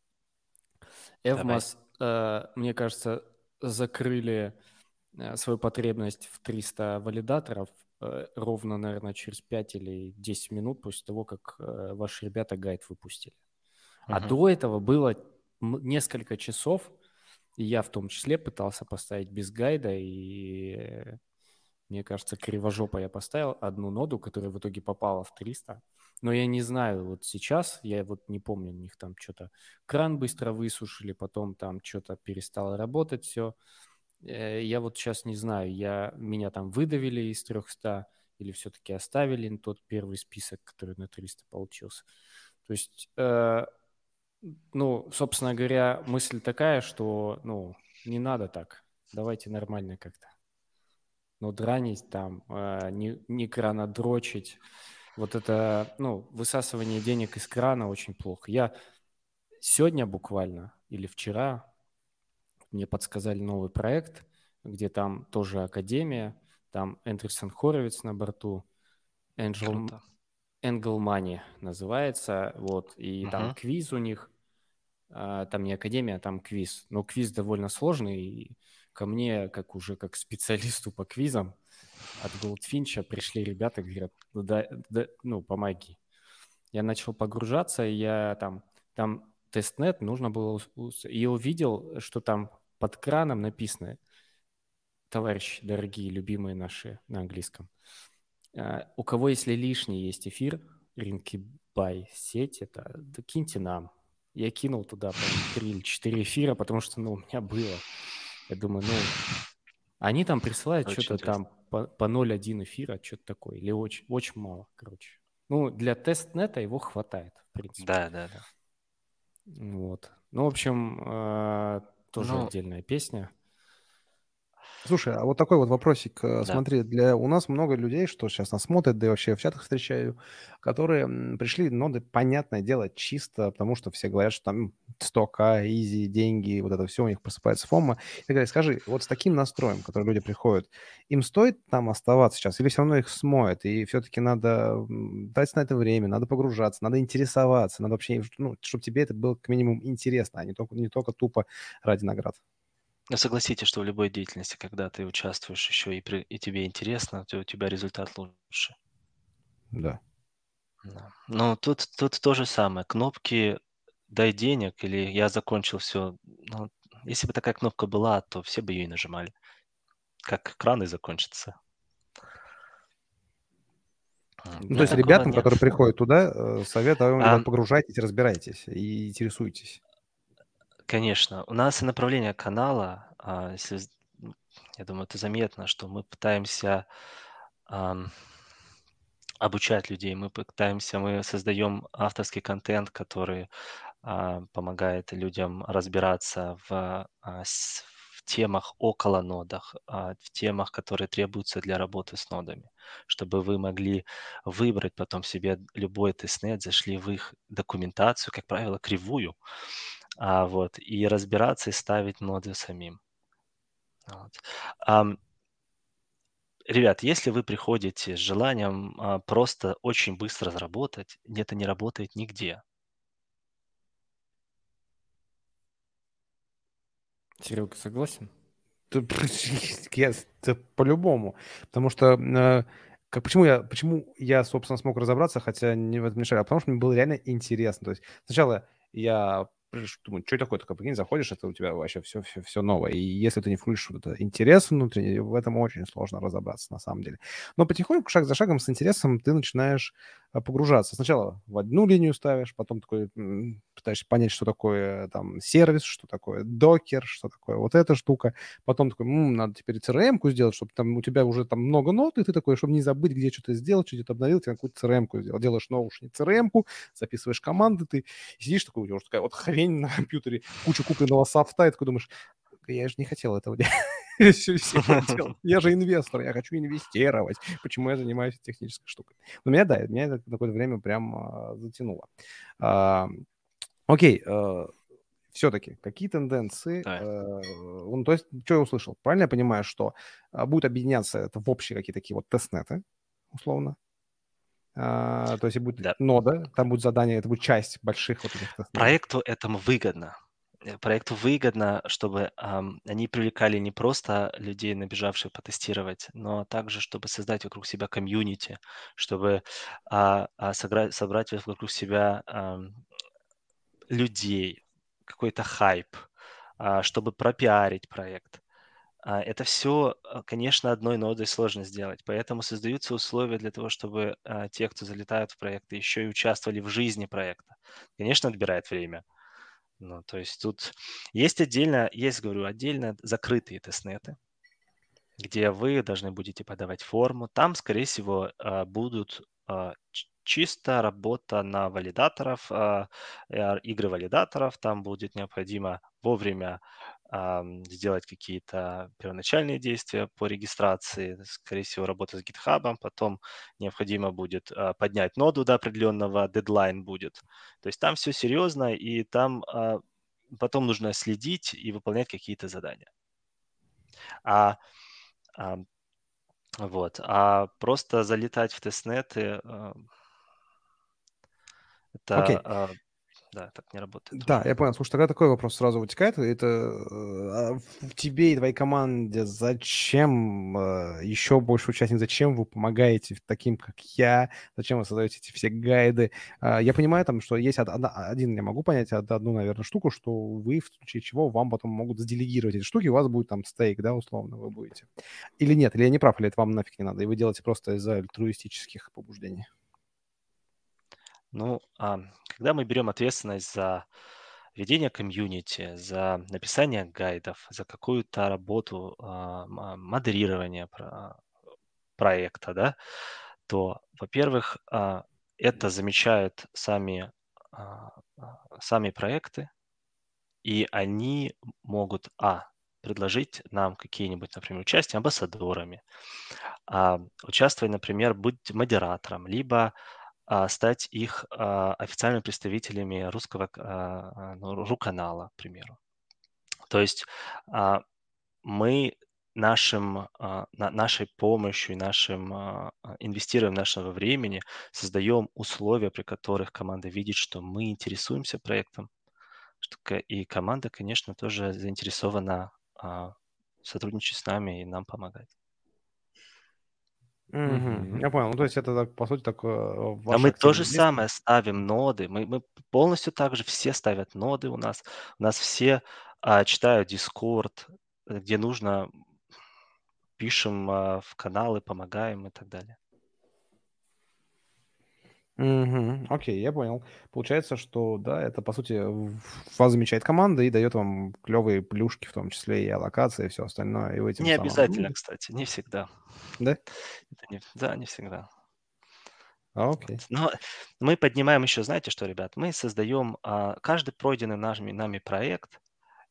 Эвмас, э, мне кажется, закрыли свою потребность в 300 валидаторов э, ровно, наверное, через 5 или 10 минут после того, как э, ваши ребята гайд выпустили. А до этого было несколько часов, и я в том числе пытался поставить без гайда, и мне кажется, кривожопо я поставил одну ноду, которая в итоге попала в 300. Но я не знаю, вот сейчас, я вот не помню, у них там что-то кран быстро высушили, потом там что-то перестало работать все. Э, я вот сейчас не знаю, я, меня там выдавили из 300 или все-таки оставили тот первый список, который на 300 получился. То есть э, ну, собственно говоря, мысль такая, что, ну, не надо так. Давайте нормально как-то. Ну, дранить там, э, не, не крана дрочить. Вот это, ну, высасывание денег из крана очень плохо. Я сегодня буквально или вчера мне подсказали новый проект, где там тоже академия, там Эндрюсон Хоровиц на борту, Angel. Angle Money называется, вот, и uh-huh. там квиз у них, а, там не академия, а там квиз, но квиз довольно сложный, и ко мне, как уже как специалисту по квизам от Goldfinch пришли ребята, говорят, ну, да, да, ну помоги. Я начал погружаться, и я там, там testnet нужно было, и увидел, что там под краном написано, товарищи дорогие, любимые наши на английском, а, у кого, если лишний есть эфир, Rinkeby сеть, это да киньте нам. Я кинул туда, три или четыре эфира, потому что, ну, у меня было. Я думаю, ну, они там присылают что-то там по, по 0,1 эфира, что-то такое, или очень, очень мало, короче. Ну, для тестнета его хватает, в принципе. Да, да, да. Вот. Ну, в общем, э, тоже ну, отдельная песня. Слушай, а вот такой вот вопросик. Э, да. Смотри, для у нас много людей, что сейчас нас смотрят, да и вообще в чатах встречаю, которые пришли ноды, понятное дело, чисто, потому что все говорят, что там 100к, изи, деньги, вот это все, у них просыпается фома и так далее. Скажи, вот с таким настроем, который люди приходят, им стоит там оставаться сейчас или все равно их смоет, и все-таки надо дать на это время, надо погружаться, надо интересоваться, надо вообще, ну, чтобы тебе это было как минимум интересно, а не только, не только тупо ради наград. Но согласитесь, что в любой деятельности, когда ты участвуешь еще и, при, и тебе интересно, то у тебя результат лучше. Да. да. Но тут, тут то же самое. Кнопки «дай денег» или «я закончил все». Ну, если бы такая кнопка была, то все бы ее и нажимали. Как краны закончатся. Ну, то есть ребятам, нет. которые приходят туда, э, советую, а... погружайтесь, разбирайтесь и интересуйтесь. Конечно. У нас и направление канала, а, если, я думаю, это заметно, что мы пытаемся ам, обучать людей, мы пытаемся, мы создаем авторский контент, который а, помогает людям разбираться в, а, в темах около нодах, а, в темах, которые требуются для работы с нодами, чтобы вы могли выбрать потом себе любой тестнет, зашли в их документацию, как правило, кривую, а, вот, и разбираться и ставить ноды самим. Вот. А, ребят, если вы приходите с желанием а, просто очень быстро заработать, это не работает нигде. Серега, согласен? Я, по-любому. Потому что э, как, почему, я, почему я, собственно, смог разобраться, хотя не в этом мешали, а потому что мне было реально интересно. То есть сначала я думаю, что такое такое, прикинь, заходишь, это у тебя вообще все, все, все новое. И если ты не включишь вот это интерес внутренний, в этом очень сложно разобраться на самом деле. Но потихоньку, шаг за шагом, с интересом ты начинаешь погружаться. Сначала в одну линию ставишь, потом такой пытаешься понять, что такое там сервис, что такое докер, что такое вот эта штука. Потом такой, м-м, надо теперь CRM-ку сделать, чтобы там у тебя уже там много нот, и ты такой, чтобы не забыть, где что-то сделать, что-то обновил, тебе какую-то CRM-ку сделал. Делаешь наушник CRM-ку, записываешь команды, ты сидишь такой, у тебя уже такая вот хрень на компьютере, куча купленного софта, и такой думаешь, я же не хотел этого делать. Я же инвестор, я хочу инвестировать. Почему я занимаюсь технической штукой? Но меня, да, меня это какое-то время прям а, затянуло. А, окей, а, все-таки какие тенденции? Да. Э, ну, то есть, что я услышал? Правильно я понимаю, что будет объединяться это в общие какие-то такие вот тестнеты, условно? А, то есть будет да. нода, там будет задание, это будет часть больших вот этих тестнетов. Проекту этому выгодно. Э, проекту выгодно, чтобы ам, они привлекали не просто людей, набежавших потестировать, но также, чтобы создать вокруг себя комьюнити, чтобы а, а, сыграть, собрать вокруг себя ам, людей, какой-то хайп, а, чтобы пропиарить проект. А, это все, конечно, одной нодой сложно сделать, поэтому создаются условия для того, чтобы а, те, кто залетают в проекты, еще и участвовали в жизни проекта. Конечно, отбирает время – ну, то есть тут есть отдельно, есть, говорю, отдельно закрытые тестнеты, где вы должны будете подавать форму. Там, скорее всего, а, будут а, чисто работа на валидаторов, а, игры валидаторов. Там будет необходимо вовремя сделать какие-то первоначальные действия по регистрации, скорее всего, работа с GitHub, потом необходимо будет а, поднять ноду до определенного, дедлайн будет. То есть там все серьезно, и там а, потом нужно следить и выполнять какие-то задания. А, а вот, а просто залетать в тестнеты, это okay. Да, так не работает. Да, я понял. Слушай, тогда такой вопрос сразу вытекает. Это э, в тебе и твоей команде зачем э, еще больше участников, зачем вы помогаете таким, как я, зачем вы создаете эти все гайды? Э, я понимаю там, что есть одна, один, я могу понять одну, наверное, штуку, что вы в случае чего вам потом могут заделегировать эти штуки, у вас будет там стейк, да, условно вы будете. Или нет, или я не прав, или это вам нафиг не надо, и вы делаете просто из-за альтруистических побуждений. Ну, а, когда мы берем ответственность за ведение комьюнити, за написание гайдов, за какую-то работу а, модерирования проекта, да, то, во-первых, а, это замечают сами, сами проекты, и они могут, а, предложить нам какие-нибудь, например, участие амбассадорами, участвовать, например, быть модератором, либо а, стать их а, официальными представителями русского а, ну, РУ-канала, к примеру. То есть мы нашим, нашей помощью и нашим инвестированием нашего времени создаем условия, при которых команда видит, что мы интересуемся проектом, и команда, конечно, тоже заинтересована сотрудничать с нами и нам помогать. Угу. Я понял. Ну, то есть это, по сути, такое э, А мы то же самое ставим ноды. Мы, мы полностью так же все ставят ноды у нас. У нас все а, читают Discord, где нужно, пишем а, в каналы, помогаем и так далее. Угу, окей, я понял. Получается, что, да, это, по сути, вас замечает команда и дает вам клевые плюшки, в том числе и аллокации, и все остальное. И вы этим Не самым... обязательно, кстати, не всегда. Да? Это не... Да, не всегда. А, окей. Но мы поднимаем еще, знаете что, ребят, мы создаем а, каждый пройденный нашими, нами проект,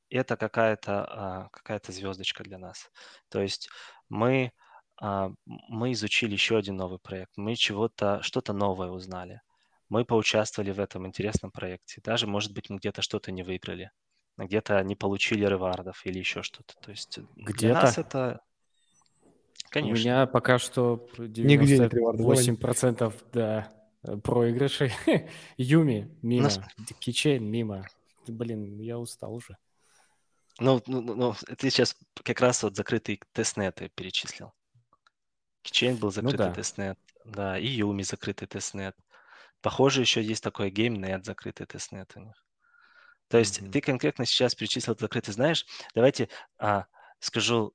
это какая-то а, какая-то звездочка для нас. То есть мы мы изучили еще один новый проект, мы чего-то, что-то новое узнали. Мы поучаствовали в этом интересном проекте. Даже, может быть, мы где-то что-то не выиграли, где-то не получили ревардов или еще что-то. То есть где-то? для нас это... Конечно. У меня пока что 98% да, проигрышей. Umee мимо, нас... KiChain мимо. Блин, я устал уже. Ну, ну, ну, ты сейчас как раз вот закрытые тестнеты перечислил. KiChain был закрытый да. тестнет, да, и Umee закрытый тестнет. Похоже, еще есть такой GameNet закрытый тестнет у них. То есть Мгм. ты конкретно сейчас перечислил закрытый, знаешь, давайте а, скажу,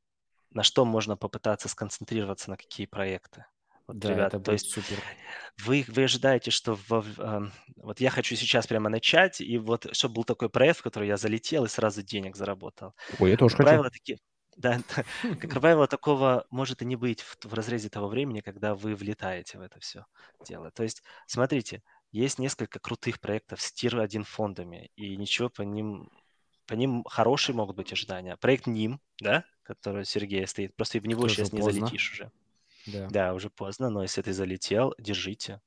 на что можно попытаться сконцентрироваться, на какие проекты. Вот, Да, ребят, это то будет есть супер. вы, вы ожидаете, что во- в- ам, вот я хочу сейчас прямо начать, и вот чтобы был такой проект, в который я залетел и сразу денег заработал. Ой, я тоже Как хочу. правило, такие, да, как правило, такого может и не быть в, в разрезе того времени, когда вы влетаете в это все дело. То есть, смотрите, есть несколько крутых проектов с тир-1 фондами, и ничего по ним, по ним хорошие могут быть ожидания. Проект НИМ, да, который у Сергея стоит, просто в него Тоже сейчас не поздно. залетишь уже. Да. Да, уже поздно, но если ты залетел, держите.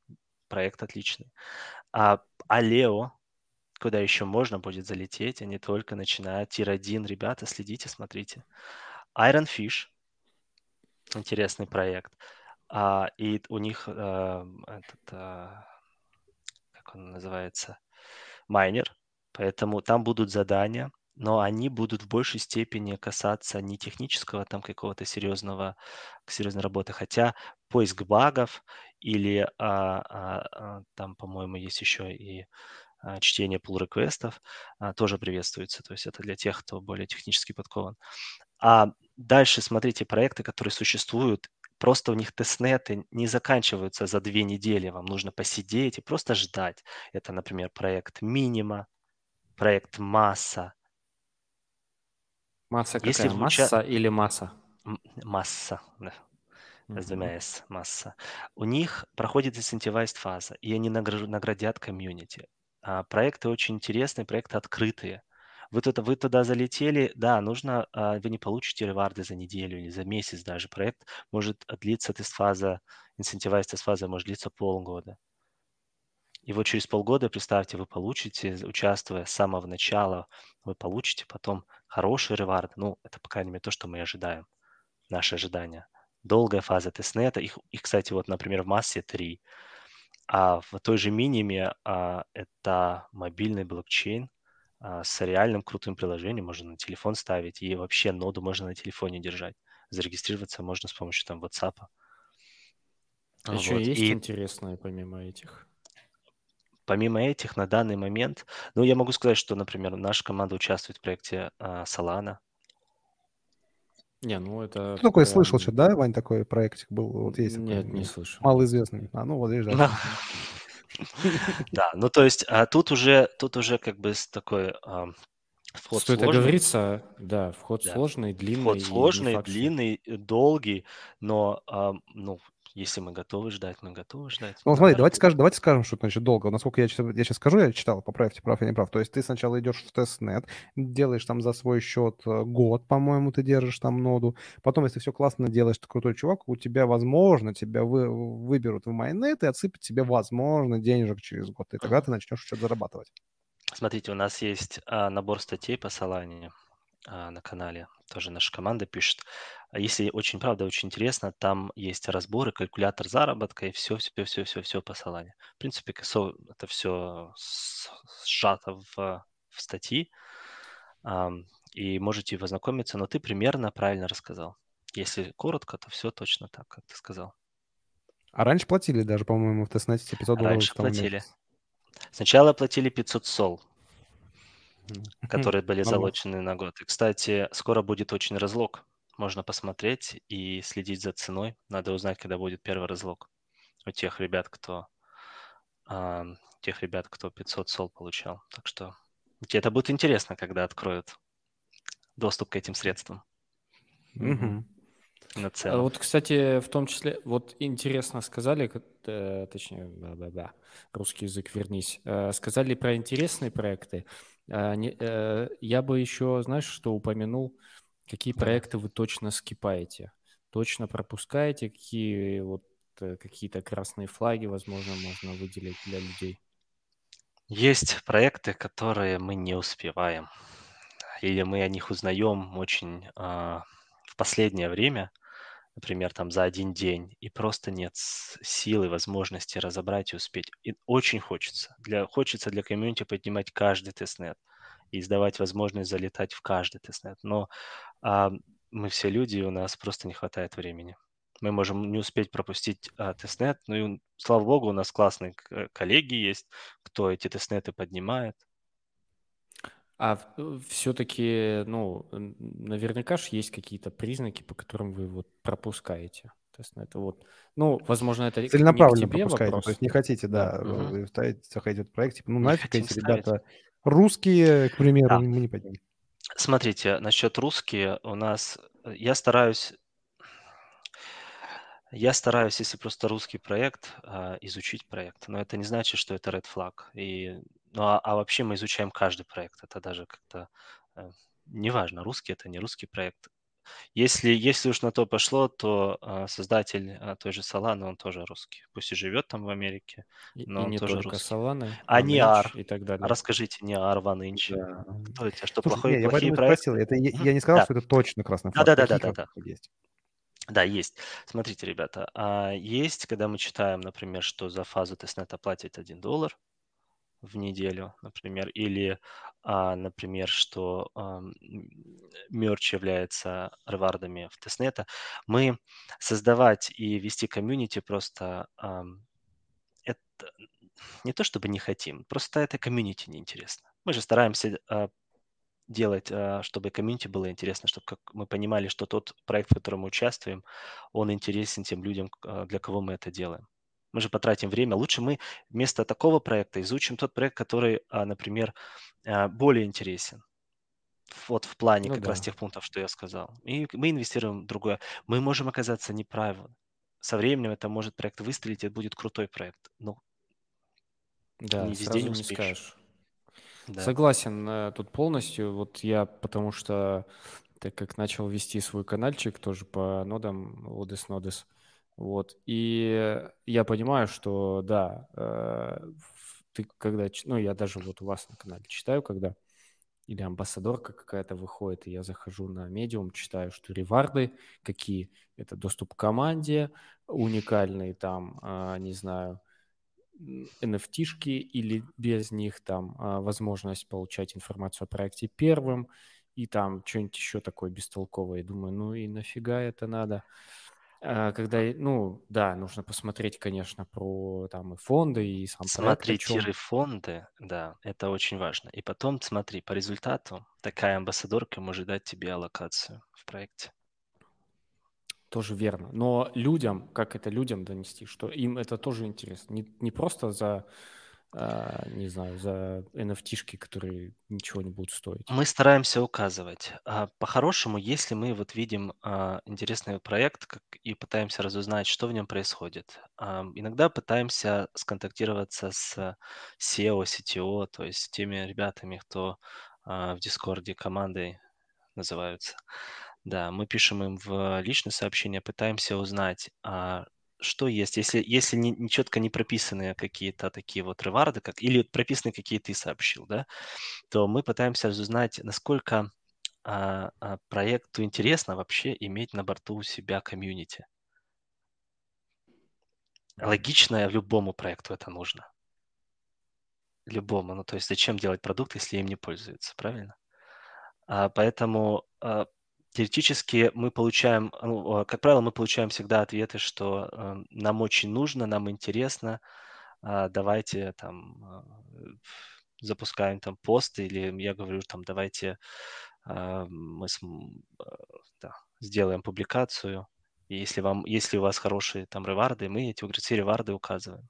Проект отличный. А Алео, куда еще можно будет залететь, а не только начиная тир-1. Ребята, следите, смотрите. Iron Fish. Интересный проект. А, и у них а, этот, а, как он называется, майнер. Поэтому там будут задания, но они будут в большей степени касаться не технического там какого-то серьезного, серьезной работы, хотя поиск багов или а, а, а, там, по-моему, есть еще и чтение pull реквестов а, тоже приветствуется. То есть это для тех, кто более технически подкован. А дальше смотрите проекты, которые существуют, просто у них тестнеты не заканчиваются за две недели. Вам нужно посидеть и просто ждать. Это, например, проект Минима, проект Масса. Масса Если какая? уча- Масса или масса? Масса, да, с двумя S, масса. У них проходит incentivized фаза, и они нагр- наградят комьюнити. А, проекты очень интересные, проекты открытые. Вы туда, вы туда залетели, да, нужно, а, вы не получите реварды за неделю или за месяц даже. Проект может длиться тест-фаза, incentivized тест-фаза может длиться полгода. И вот через полгода, представьте, вы получите, участвуя с самого начала, вы получите потом хороший ревард. Ну, это, по крайней мере, то, что мы ожидаем, наши ожидания. Долгая фаза тестнета, их, их кстати, вот, например, в массе 3. А в той же миниме а, это мобильный блокчейн а, с реальным крутым приложением, можно на телефон ставить, и вообще ноду можно на телефоне держать. Зарегистрироваться можно с помощью там WhatsApp. А еще Вот. есть И интересное помимо этих? Помимо этих, на данный момент, ну, я могу сказать, что, например, наша команда участвует в проекте а, Solana. Не, ну это Ты такой слышал прям- что, да, Вань, такой проектик был? Вот есть такой, Нет, не ну, слышал. малоизвестный. А, ну вот видишь, да. Да, ну, то есть а тут уже, тут уже как бы с такой а, вход Стоит сложный. оговориться, да, вход Да. сложный, длинный. Вход не сложный, длинный, долгий, но, а, ну, если мы готовы ждать, мы готовы ждать. Ну, смотри, давайте скажем, давайте скажем, что значит долго. Насколько я, я сейчас скажу, я читал, поправьте, прав я не прав. То есть ты сначала идешь в тестнет, делаешь там за свой счет э, год, по-моему, ты держишь там ноду. Потом, если все классно делаешь, ты крутой чувак, у тебя, возможно, тебя вы, выберут в мейннет и отсыпят тебе, возможно, денежек через год. И тогда ты начнешь что-то зарабатывать. Смотрите, у нас есть а, набор статей по Solana на канале. Тоже наша команда пишет. А Если очень, правда, очень интересно, там есть разборы, калькулятор заработка и все, все, все, все, все по Solana. В принципе, косо- это все сжато в, в статьи, и можете познакомиться, но ты примерно правильно рассказал. Если коротко, то все точно так, как ты сказал. А раньше платили даже, по-моему, в тестнете тебе 500 долларов Раньше платили. месяц. Сначала платили 500 сол. Которые были залочены на год. И, кстати, скоро будет очень разлог. Можно посмотреть и следить за ценой. Надо узнать, когда будет первый разлог у тех ребят, кто а, тех ребят, кто 500 сол получал. Так что тебе это будет интересно, когда откроют доступ к этим средствам Мгм. на А цену. Вот, кстати, в том числе, вот интересно сказали, э, точнее, да-да-да, русский язык вернись, э, сказали про интересные проекты. А, э, Я бы еще, знаешь, что упомянул, какие Да. проекты вы точно скипаете, точно пропускаете, какие вот э, какие-то красные флаги, возможно, можно выделить для людей. Есть проекты, которые мы не успеваем, или мы о них узнаем очень а, в последнее время, например, там за один день, и просто нет силы, возможности разобрать и успеть. И очень хочется. Для, хочется для комьюнити поднимать каждый тестнет и издавать возможность залетать в каждый тестнет. Но а, мы все люди, и у нас просто не хватает времени. Мы можем не успеть пропустить а, тестнет. Ну слава богу, у нас классные коллеги есть, кто эти тестнеты поднимает. А все-таки, ну, наверняка же есть какие-то признаки, по которым вы вот пропускаете. То есть это вот, ну, возможно, это целенаправленно не к тебе пропускаете, вопрос. то есть не хотите, да, да. Угу. вы ставите, заходите проект, типа, ну не нафиг эти ребята русские, к примеру, да. мы не пойдем. Смотрите, насчет русские у нас, я стараюсь я стараюсь, если просто русский проект, а, изучить проект, но это не значит, что это red flag. И, ну, а, а вообще мы изучаем каждый проект. Это даже как-то э, неважно, русский это не русский проект. Если, если уж на то пошло, то э, создатель э, той же Solana, он тоже русский. Пусть и живет там в Америке, но и, он не тоже только русский. Solana, а не AR. И так далее. Расскажите, не AR, OneInch. Да. Кто это? Что, Слушай, плохой, не, я плохие проекты? спросил. Это, я, я не сказал, да. что это точно красный флаг. Да-да-да. да, да, да. Есть? Да, есть. Смотрите, ребята, а есть, когда мы читаем, например, что за фазу тестнета платит 1 доллар в неделю, например, или, а, например, что а, мерч является ревардами в тестнета, мы создавать и вести комьюнити просто а, это не то чтобы не хотим, просто это комьюнити неинтересно. Мы же стараемся а, делать, а, чтобы комьюнити было интересно, чтобы как мы понимали, что тот проект, в котором мы участвуем, он интересен тем людям, а, для кого мы это делаем. Мы же потратим время. Лучше мы вместо такого проекта изучим тот проект, который, а, например, более интересен. Вот в плане ну, как да. раз тех пунктов, что я сказал. И мы инвестируем в другое. Мы можем оказаться неправы. Со временем это может проект выстрелить, это будет крутой проект. Но да, не везде не успеешь. Не скажешь. Да. Согласен э, тут полностью. Вот я, потому что так как начал вести свой каналчик тоже по нодам Odys Nodus, вот, и я понимаю, что да, э, ты когда, ну, я даже вот у вас на канале читаю, когда или амбассадорка какая-то выходит, и я захожу на медиум, читаю, что реварды какие, это доступ к команде, уникальные там, а, не знаю, NFT-шки или без них, там а, возможность получать информацию о проекте первым, и там что-нибудь еще такое бестолковое. Думаю, ну и нафига это надо? А, когда, ну, да, нужно посмотреть, конечно, про там и фонды, и сам Смотри, тиры фонды, да, это очень важно. И потом смотри, по результату такая амбассадорка может дать тебе аллокацию в проекте тоже верно. Но людям, как это людям донести, что им это тоже интересно. Не, не просто за, э, не знаю, за nft которые ничего не будут стоить. Мы стараемся указывать. А по-хорошему, если мы вот видим а, интересный проект и пытаемся разузнать, что в нем происходит, а, иногда пытаемся сконтактироваться с SEO, CTO, то есть теми ребятами, кто а, в Дискорде командой называются. Да, мы пишем им в личное сообщение, пытаемся узнать, а, что есть. Если, если не, не четко не прописаны какие-то такие вот реварды, как, или прописаны какие ты сообщил, да, то мы пытаемся узнать, насколько а, а, проекту интересно вообще иметь на борту у себя комьюнити. Логично любому проекту это нужно. Любому. Ну, то есть зачем делать продукт, если им не пользуются, правильно? А, поэтому а, теоретически мы получаем, ну, как правило, мы получаем всегда ответы, что э, нам очень нужно, нам интересно, э, давайте там э, запускаем там пост, или я говорю там, давайте э, мы э, да, сделаем публикацию, и если, вам, если у вас хорошие там реварды, мы эти все реварды указываем.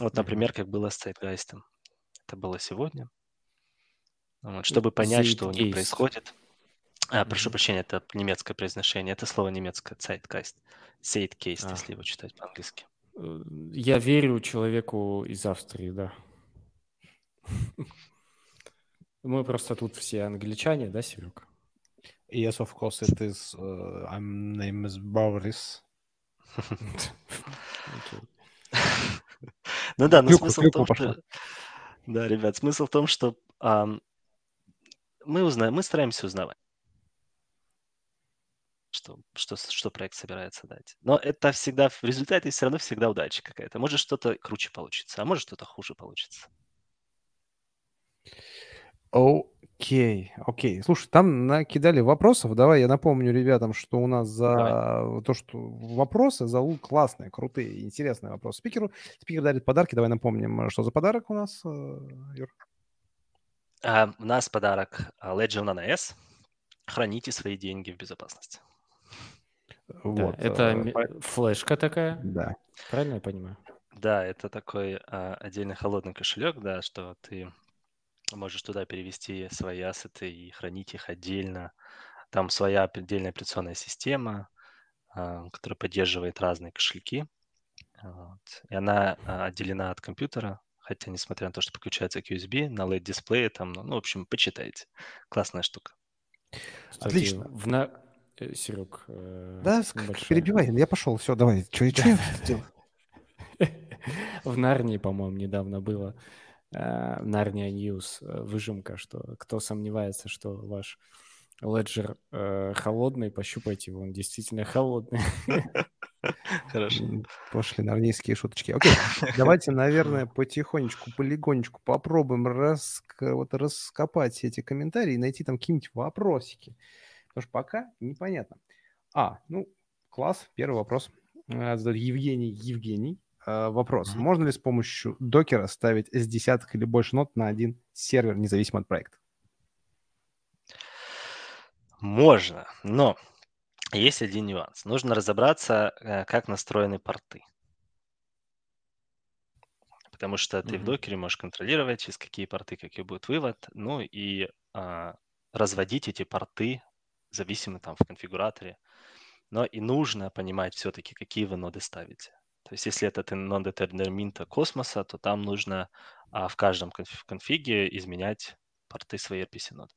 Вот, например, как было с Zeitgeist. Это было сегодня. Вот, чтобы понять, что у них происходит. А, прошу прощения, это немецкое произношение. Это слово немецкое, Zeitgeist. Zeitgeist, а. если его читать по-английски. Э, я верю человеку из Австрии, да. Мы просто тут все англичане, да, Серег? Yes, of course it is. Uh, I'm name is Boris. Ну да, но смысл в том, что... Да, ребят, смысл в том, что мы узнаем, мы стараемся узнавать что, что, что проект собирается дать. Но это всегда, в результате все равно всегда удача какая-то. Может что-то круче получится, а может что-то хуже получится. Окей. Окей. Слушай, там накидали вопросов. Давай я напомню ребятам, что у нас за Давай. то, что вопросы за лут классные, крутые, интересные вопросы спикеру. Спикер дарит подарки. Давай напомним, что за подарок у нас, э, Юр. А, у нас подарок а, Ledger Nano S. Храните свои деньги в безопасности. Да, Вот. это э, по- флешка такая, Да. правильно я понимаю? Да, это такой а, отдельный холодный кошелек, да, что ты можешь туда перевести свои ассеты и хранить их отдельно. Там своя отдельная операционная система, а, которая поддерживает разные кошельки. Вот. И она а, отделена от компьютера, хотя, несмотря на то, что подключается к USB, на LED-дисплее там, ну, ну, в общем, почитайте. Классная штука. Кстати, Отлично. В на... э, Серег, э, Да, небольшая- перебивай, я пошел, все, давай. Что я делаю? В Нарнии, по-моему, недавно было. э, Нарния News выжимка, что кто сомневается, что ваш Ledger э, холодный, пощупайте его, он действительно холодный. Хорошо. Пошли на армейские шуточки. Окей, давайте, наверное, потихонечку, полигонечку попробуем раска- вот раскопать эти комментарии и найти там какие-нибудь вопросики. Потому что пока непонятно. А, ну, класс, первый вопрос. Э, Евгений Евгений. Э, Вопрос. Можно ли с помощью докера ставить с десяток или больше нот на один сервер, независимо от проекта? Можно, но есть один нюанс. Нужно разобраться, э, как настроены порты. Потому что ты в докере можешь контролировать, через какие порты какой будет вывод, ну и а, разводить эти порты зависимо там в конфигураторе. Но и нужно понимать все-таки, какие вы ноды ставите. То есть если это ноды терминта космоса, то там нужно а, в каждом конф- конфиге изменять порты своей RPC-ноды.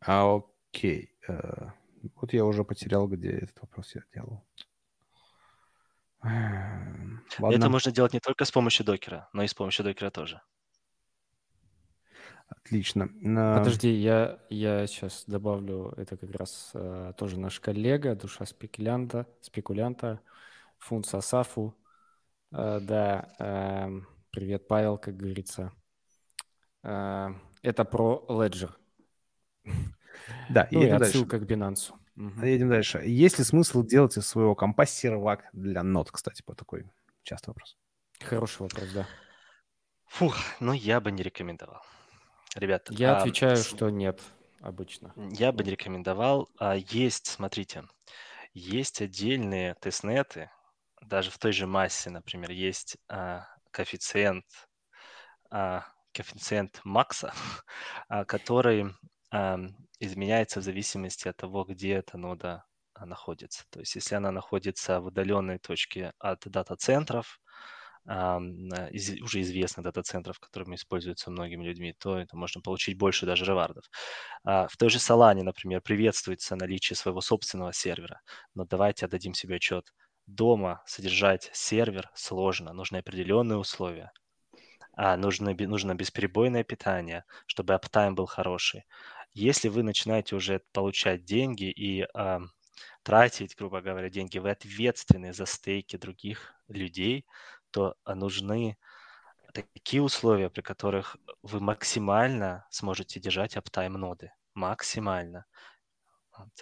А, окей. Э, Вот я уже потерял, где этот вопрос я делал. Эм, Это Ладно, можно делать не только с помощью докера, но и с помощью докера тоже. Отлично. На- Подожди, я, я сейчас добавлю, это как раз э, тоже наш коллега, душа спекулянта, спекулянта, фунт Сасафу. Э, да, эм, привет, Павел, как говорится. Э, это про Ledger. Да, Ну и едем дальше. отсылка к Binance. Мгм. Едем дальше. Есть ли смысл делать из своего компа сервак для нот, кстати, по такой частый вопрос? Хороший вопрос, да. Фух, ну я бы не рекомендовал. Ребята, Я а, отвечаю, с- что нет, обычно. я бы не рекомендовал. А, Есть, смотрите, есть отдельные тестнеты, даже в той же массе, например, есть а, коэффициент, а, коэффициент Макса, а, который ам, изменяется в зависимости от того, где эта нода а, находится. То есть если она находится в удаленной точке от дата-центров, из- уже известных дата-центров, которыми используются многими людьми, то это можно получить больше даже ревардов. А, В той же Solana, например, приветствуется наличие своего собственного сервера, но давайте отдадим себе отчет. Дома содержать сервер сложно, нужны определенные условия. А, нужно, нужно бесперебойное питание, чтобы аптайм был хороший. Если вы начинаете уже получать деньги и ам, тратить, грубо говоря, деньги, вы ответственны за стейки других людей, то а, нужны такие условия, при которых вы максимально сможете держать аптайм ноды. Максимально.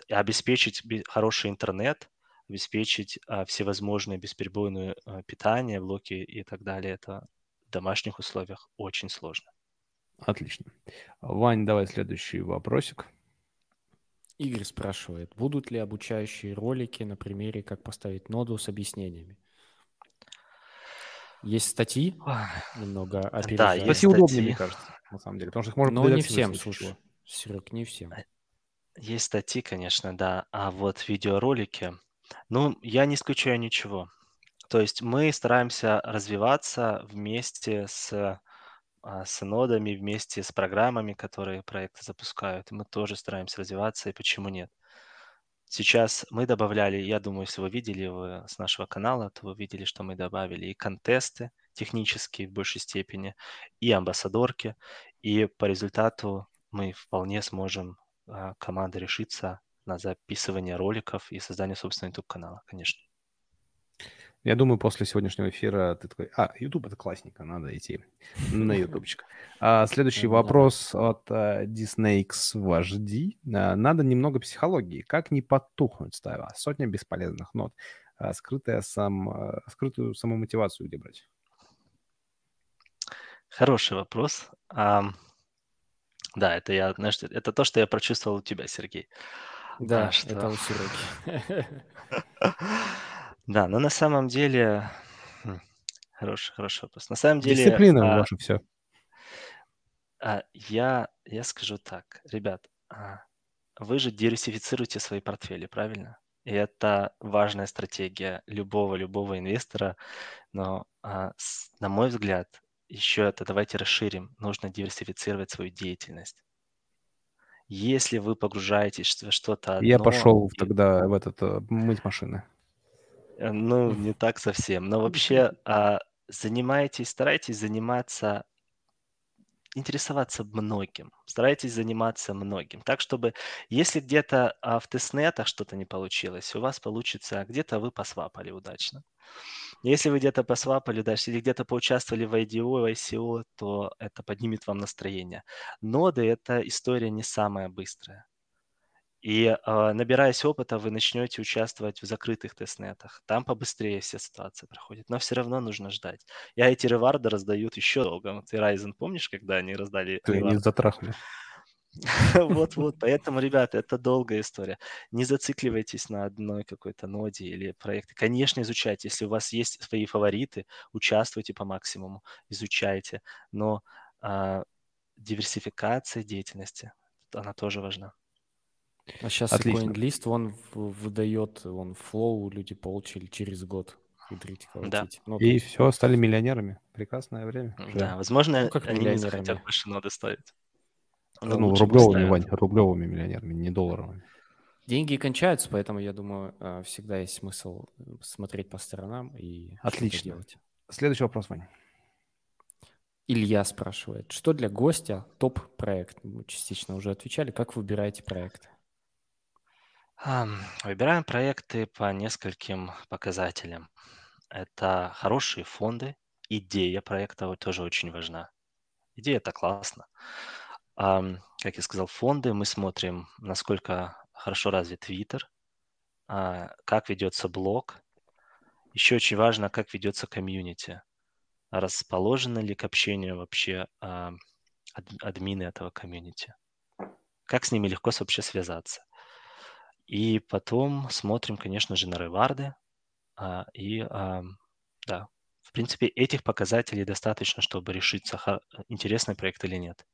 И обеспечить бе- хороший интернет, обеспечить а, всевозможные бесперебойные а, питание, блоки и так далее. Это в домашних условиях очень сложно. Отлично. Вань, давай следующий вопросик. Игорь спрашивает, будут ли обучающие ролики на примере, как поставить ноду с объяснениями? Есть статьи, немного опережая. есть Статьи удобнее, мне кажется, на самом деле, потому что их можно Но не всем, слушай. Серег, не всем. Есть статьи, конечно, да. А вот видеоролики, ну, я не исключаю ничего. То есть мы стараемся развиваться вместе с, а, с нодами, вместе с программами, которые проекты запускают. И мы тоже стараемся развиваться, и почему нет? Сейчас мы добавляли, я думаю, если вы видели его с нашего канала, то вы видели, что мы добавили и контесты технические в большей степени, и амбассадорки, и по результату мы вполне сможем а, команда решиться на записывание роликов и создание собственного YouTube-канала, конечно. Я думаю, после сегодняшнего эфира ты такой, а, YouTube это классненько, надо идти на ютубчик. А, следующий вопрос от uh, Disneyx Вожди. Uh, надо немного психологии. Как не потухнуть, ставя? Сотня бесполезных нот. Uh, скрытая сам, скрытую самомотивацию где брать? Хороший вопрос. Да, это я, знаешь, это то, что я прочувствовал у тебя, Сергей. Да, а, что... это у Сереги. Да, но на самом деле... Хм, хороший, хороший вопрос. На самом деле... Дисциплина а, ваше все. А, я, я скажу так. Ребят, а, вы же диверсифицируете свои портфели, правильно? И это важная стратегия любого-любого инвестора. Но, а, с, на мой взгляд, еще это давайте расширим. Нужно диверсифицировать свою деятельность. Если вы погружаетесь в что-то одно... Я пошел и... тогда в этот э, мыть машины. Э, ну, не так совсем. Но вообще а, занимайтесь, старайтесь заниматься, интересоваться многим. Старайтесь заниматься многим. Так, чтобы если где-то а, в тестнетах что-то не получилось, у вас получится, а где-то вы посвапали удачно. Если вы где-то посвапали дальше или где-то поучаствовали в IDO, ICO, то это поднимет вам настроение. Ноды – это история не самая быстрая. И э, набираясь опыта, вы начнете участвовать в закрытых тестнетах. Там побыстрее все ситуации проходят, но все равно нужно ждать. И эти реварды раздают еще долго. Вот ты Ryzen, помнишь, когда они раздали Ты не затрахали. Вот-вот, поэтому, ребята, это долгая история. Не зацикливайтесь на одной какой-то ноде или проекте. Конечно, изучайте. Если у вас есть свои фавориты, участвуйте по максимуму, изучайте. Но а, диверсификация деятельности, она тоже важна. А сейчас Отлично. CoinList, он выдает, он флоу люди получили через год. Смотрите, да. Ну, и все, стали миллионерами. Прекрасное время. Да, возможно, ну, как они не захотят больше ноды ставить. Ну, ну рублевыми, Вань, рублевыми миллионерами, не долларовыми. Деньги кончаются, поэтому я думаю, э, всегда есть смысл э, смотреть по сторонам и Отлично. делать. Следующий вопрос, Ваня. Илья спрашивает, что для гостя топ-проект? Мы частично уже отвечали. Как выбираете Выбираем проекты по нескольким показателям. Это хорошие фонды, идея проекта тоже очень важна. Идея это классно. Как я сказал, фонды мы смотрим, насколько хорошо развит Твиттер, а, как ведется блог. Еще очень важно, как ведется комьюнити. Расположены ли к общению вообще админы этого комьюнити. Как с ними легко вообще связаться. И потом смотрим, конечно же, на реварды. А, и а, да, в принципе, этих показателей достаточно, чтобы решить, интересный проект или нет.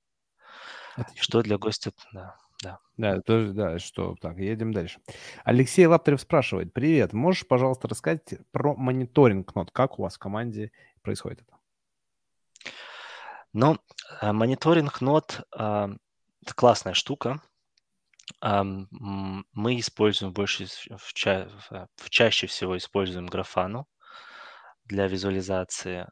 Отлично. Что для гостя, да. Да, да, тоже, да, что так, едем дальше. Алексей Лаптерев спрашивает, привет, можешь, пожалуйста, рассказать про мониторинг нот, как у вас в команде происходит это? Ну, а, мониторинг нот а, это классная штука, мы используем больше, в, ча в чаще всего используем графану для визуализации,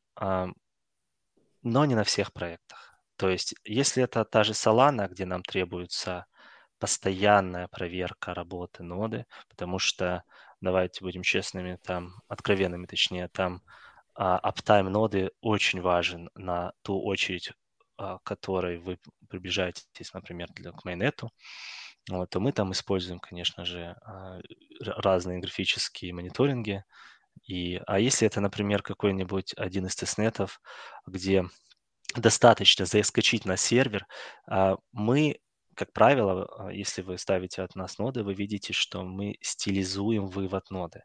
но не на всех проектах. То есть, если это та же Solana, где нам требуется постоянная проверка работы ноды, потому что, давайте будем честными, там, откровенными точнее, там аптайм ноды очень важен на ту очередь, а, которой вы приближаетесь, например, для, к майнету вот, то мы там используем, конечно же, а, разные графические мониторинги. И, а если это, например, какой-нибудь один из тестнетов, где достаточно заскочить на сервер, а, мы, как правило, а, если вы ставите от нас ноды, вы видите, что мы стилизуем вывод ноды.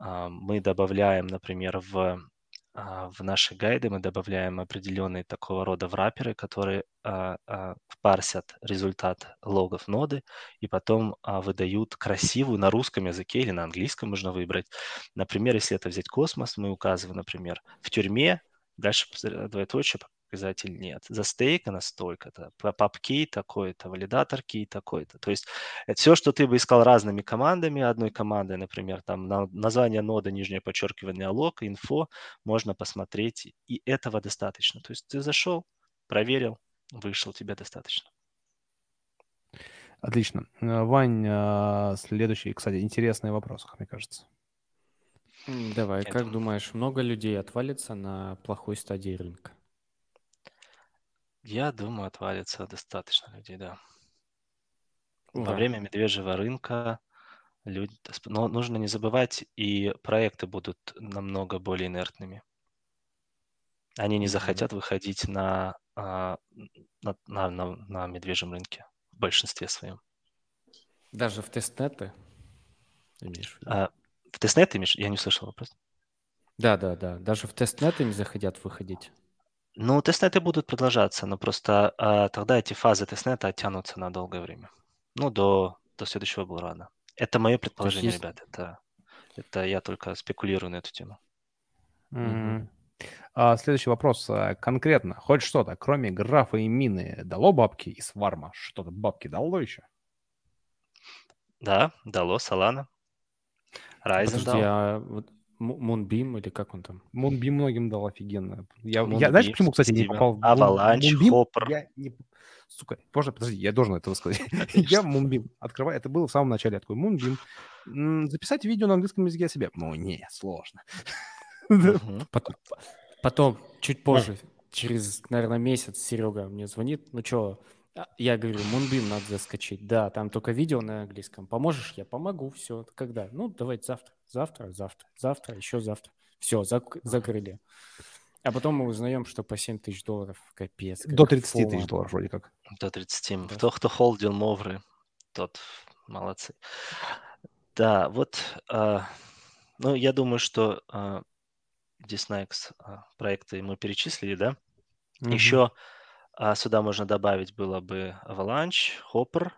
Мы добавляем, например, в в наши гайды мы добавляем определенные такого рода враперы, которые а, а, парсят результат логов ноды и потом выдают красивую на русском языке или на английском можно выбрать. Например, если это взять космос, мы указываем, например, в тюрьме, дальше двоеточие показатель нет. За стейка столько-то, пап-кей такой-то, валидатор кей такой-то. То есть это все, что ты бы искал разными командами, одной командой, например, там на, название нода, нижнее подчеркивание, лог, инфо, можно посмотреть, и этого достаточно. То есть ты зашел, проверил, вышел, тебе достаточно. Отлично. Вань, а, следующий, кстати, интересный вопрос, мне кажется. Давай, как думаешь, много людей отвалится на плохой стадии рынка? Я думаю, отвалится достаточно людей, да. Во время медвежьего рынка люди... Но нужно не забывать, и проекты будут намного более инертными. Они не захотят выходить на, а, на, на, на, на медвежьем рынке в большинстве своем. Даже в тестнеты имеешь в? А, в тестнет имеешь? Я не услышал вопрос. Да, да, да. Даже в тестнеты не захотят выходить. Ну, тестнеты будут продолжаться, но просто а, тогда эти фазы тестнета оттянутся на долгое время. Ну, до, до следующего булрана. Это мое предположение, есть- ребят. Это, это я только спекулирую на эту тему. Мгм. А, следующий вопрос. а, Конкретно, хоть что-то, кроме графа и мины, дало бабки из фарма? Что-то бабки дало еще? Да, дало. Ryzen Подожди, дал. а вот Му- Moonbeam или как он там? Мунбим многим дал офигенно. Я, я знаешь, почему, кстати, не попал в Avalanche, Moonbeam? Hopper. Я не... Сука, боже, подожди, я должен это высказать. Я Мунбим открываю, это было в самом начале, я такой, Мунбим. Записать видео на английском языке о себе? Ну, не, сложно. Потом, потом, чуть позже, через, наверное, месяц Серега мне звонит. Ну что, я говорю, Moonbeam надо заскочить. Да, там только видео на английском. Поможешь? Я помогу. Все. Когда? Ну, давайте завтра. Завтра, завтра, завтра, еще завтра. Все, закрыли. А потом мы узнаем, что по 7 тысяч долларов капец. До 30 фома. тысяч долларов вроде как. До 30. Да. Кто, кто холдил Мовры, тот молодцы. Да, вот, а, ну, я думаю, что а, Disnex а, проекты мы перечислили, да? Мгм. Еще а, сюда можно добавить было бы Avalanche, Hopper.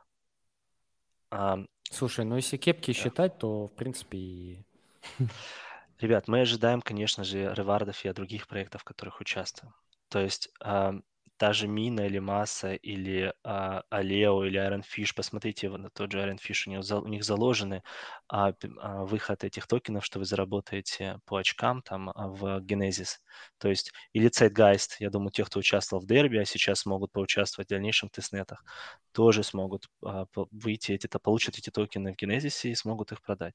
А, Слушай, ну если кепки считать, то, в принципе, и- Ребят, мы ожидаем, конечно же, ревардов и от других проектов, в которых участвуем. То есть а, та же Мина или Масса или а, Алео или Iron Fish, посмотрите на тот же Iron Fish, у, за- у них заложены п- а, выход этих токенов, что вы заработаете по очкам там в Genesis. То есть или Zeitgeist, я думаю, те, кто участвовал в дерби, а сейчас могут поучаствовать в дальнейшем тестнетах, тоже смогут по- выйти, эти, то получат эти токены в Genesis и смогут их продать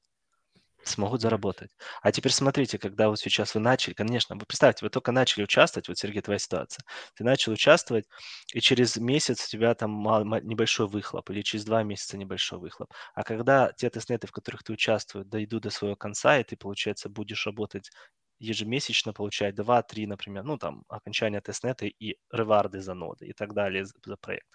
смогут заработать. А теперь смотрите, когда вот сейчас вы начали, конечно, вы представьте, вы только начали участвовать, вот, Сергей, твоя ситуация, ты начал участвовать, и через месяц у тебя там мал- ма- небольшой выхлоп, или через два месяца небольшой выхлоп. А когда те тестнеты, в которых ты участвуешь, дойдут до своего конца, и ты, получается, будешь работать ежемесячно получать 2-3, например, ну, там, окончание тестнета и реварды за ноды и так далее за проект.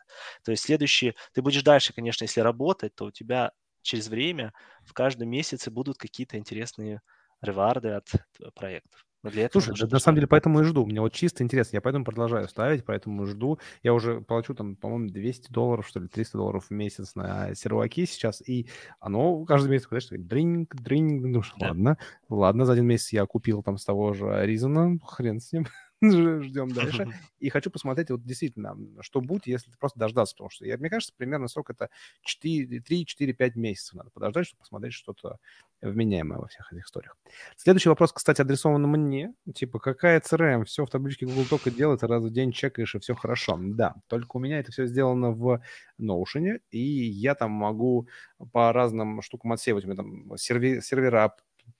То есть следующие, ты будешь дальше, конечно, если работать, то у тебя через время в каждом месяце будут какие-то интересные реварды от э, проектов. Но для этого Слушай, нужно на самом деле поэтому и жду. Мне вот чисто интересно. Я поэтому продолжаю ставить, поэтому жду. Я уже плачу там, по-моему, 200 долларов, что ли, 300 долларов в месяц на серваки сейчас. И оно каждый месяц, знаешь, дринг, дринг. Думаешь, Да. ладно, ладно, за один месяц я купил там с того же Ризана, хрен с ним. Ждем дальше. И хочу посмотреть, вот действительно, что будет, если ты просто дождаться, потому что, мне кажется, примерно срок это 4, 3, 4, 5 месяцев надо подождать, чтобы посмотреть что-то вменяемое во всех этих историях. Следующий вопрос, кстати, адресован мне. Типа, какая CRM? Все в табличке Google только делается, раз в день чекаешь, и все хорошо. Да, только у меня это все сделано в Notion, и я там могу по разным штукам отсеивать. У меня там сервера,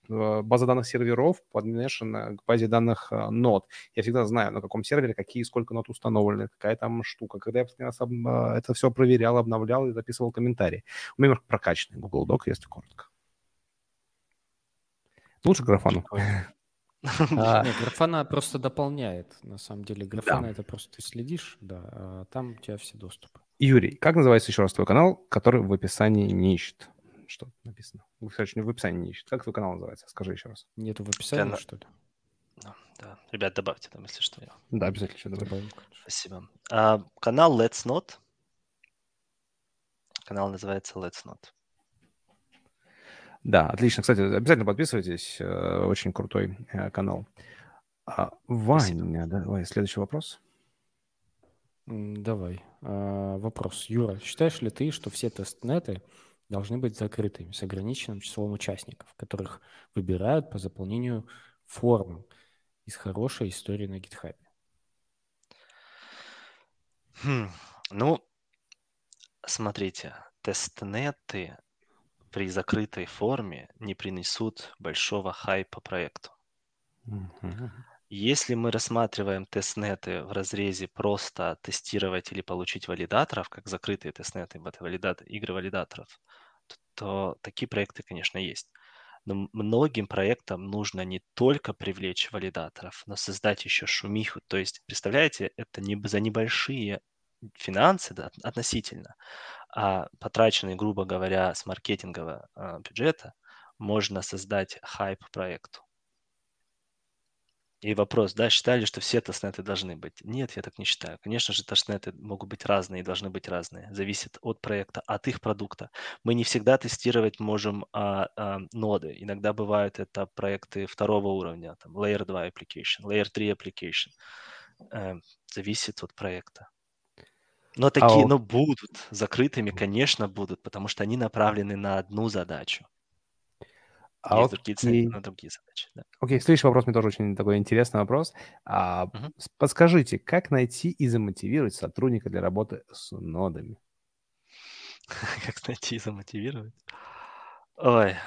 база данных серверов подмешана к базе данных э, нод. Я всегда знаю, на каком сервере какие сколько нод установлены, какая там штука. Когда я последний раз об- э, это все проверял, обновлял и записывал комментарии. У меня прокачанный Google Doc, если коротко. Лучше графану. А, графана просто дополняет. На самом деле, графана это просто ты следишь, да, а там у тебя все доступы. Юрий, как называется еще раз твой канал, который в описании не ищет? Что написано? В описании- в описании не ищет. Как твой канал называется? Скажи еще раз. Нету в описании, Кана- что ли? Ну, да. Ребят, добавьте там, если что. я- Да, обязательно добавлю. Добавим. Спасибо. А, канал Let's Not. Канал называется Let's Not. Да, отлично. Кстати, обязательно подписывайтесь. э, Очень крутой э, канал. А, Ваня, давай, следующий вопрос. Давай. А, Вопрос. Юра, считаешь ли ты, что все тестнеты должны быть закрытыми с ограниченным числом участников, которых выбирают по заполнению формы из хорошей истории на GitHub? Хм, Ну, смотрите, тестнеты при закрытой форме не принесут большого хайпа проекту. Мгм. Если мы рассматриваем тестнеты в разрезе просто тестировать или получить валидаторов, как закрытые тестнеты, валидат- игры валидаторов, то, то такие проекты, конечно, есть. Но многим проектам нужно не только привлечь валидаторов, но создать еще шумиху. То есть, представляете, это не за небольшие финансы да, относительно, а потраченные, грубо говоря, с маркетингового а, бюджета, можно создать хайп проекту. И вопрос, да, считали, что все тестнеты должны быть? Нет, я так не считаю. Конечно же, тестнеты могут быть разные и должны быть разные. Зависит от проекта, от их продукта. Мы не всегда тестировать можем а, а, ноды. Иногда бывают это проекты второго уровня, там, Layer 2 application, Layer 3 application. Э, зависит от проекта. Но такие, вот- но будут закрытыми, конечно, будут, потому что они направлены на одну задачу. А Есть другие цели окей. на другие задачи. Да. Окей, следующий вопрос мне тоже очень такой интересный вопрос. А, с- Подскажите, как найти и замотивировать сотрудника для работы с нодами? Как найти и замотивировать? Ой.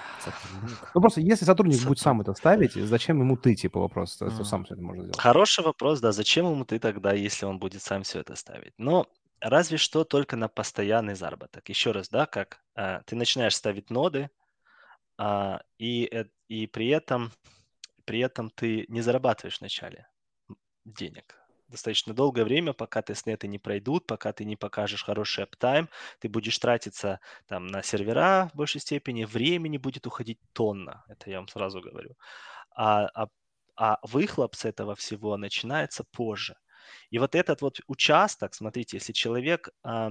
Ну просто если сотрудник будет сам это ставить, зачем ему ты, типа, вопрос, то сам все это можно сделать. Хороший вопрос, да. Зачем ему ты тогда, если он будет сам все это ставить? Но разве что только на постоянный заработок. Еще раз, да, как а, ты начинаешь ставить ноды, и, э- и при этом при этом ты не зарабатываешь вначале денег. Достаточно долгое время, пока тестнеты не пройдут, пока ты не покажешь хороший аптайм, ты будешь тратиться там на сервера в большей степени, времени будет уходить тонна, это я вам сразу говорю. А, а, а выхлоп с этого всего начинается позже. И вот этот вот участок, смотрите, если человек, и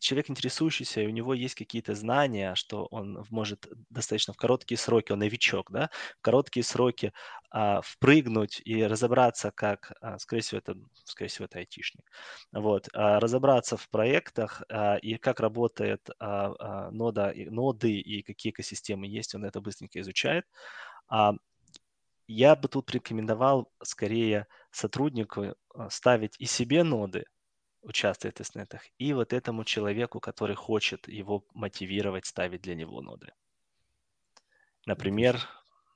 человек интересующийся, и у него есть какие-то знания, что он может достаточно в короткие сроки, он новичок, да, в короткие сроки а, впрыгнуть и разобраться, как, а, скорее всего, это, скорее всего, это айтишник, вот, а, разобраться в проектах а, и как работает а, а, нода, и- ноды и какие экосистемы есть, он это быстренько изучает. А, я бы тут рекомендовал скорее сотруднику а, ставить и себе ноды, участвовать в тестнетах, и вот этому человеку, который хочет его мотивировать, ставить для него ноды. Например,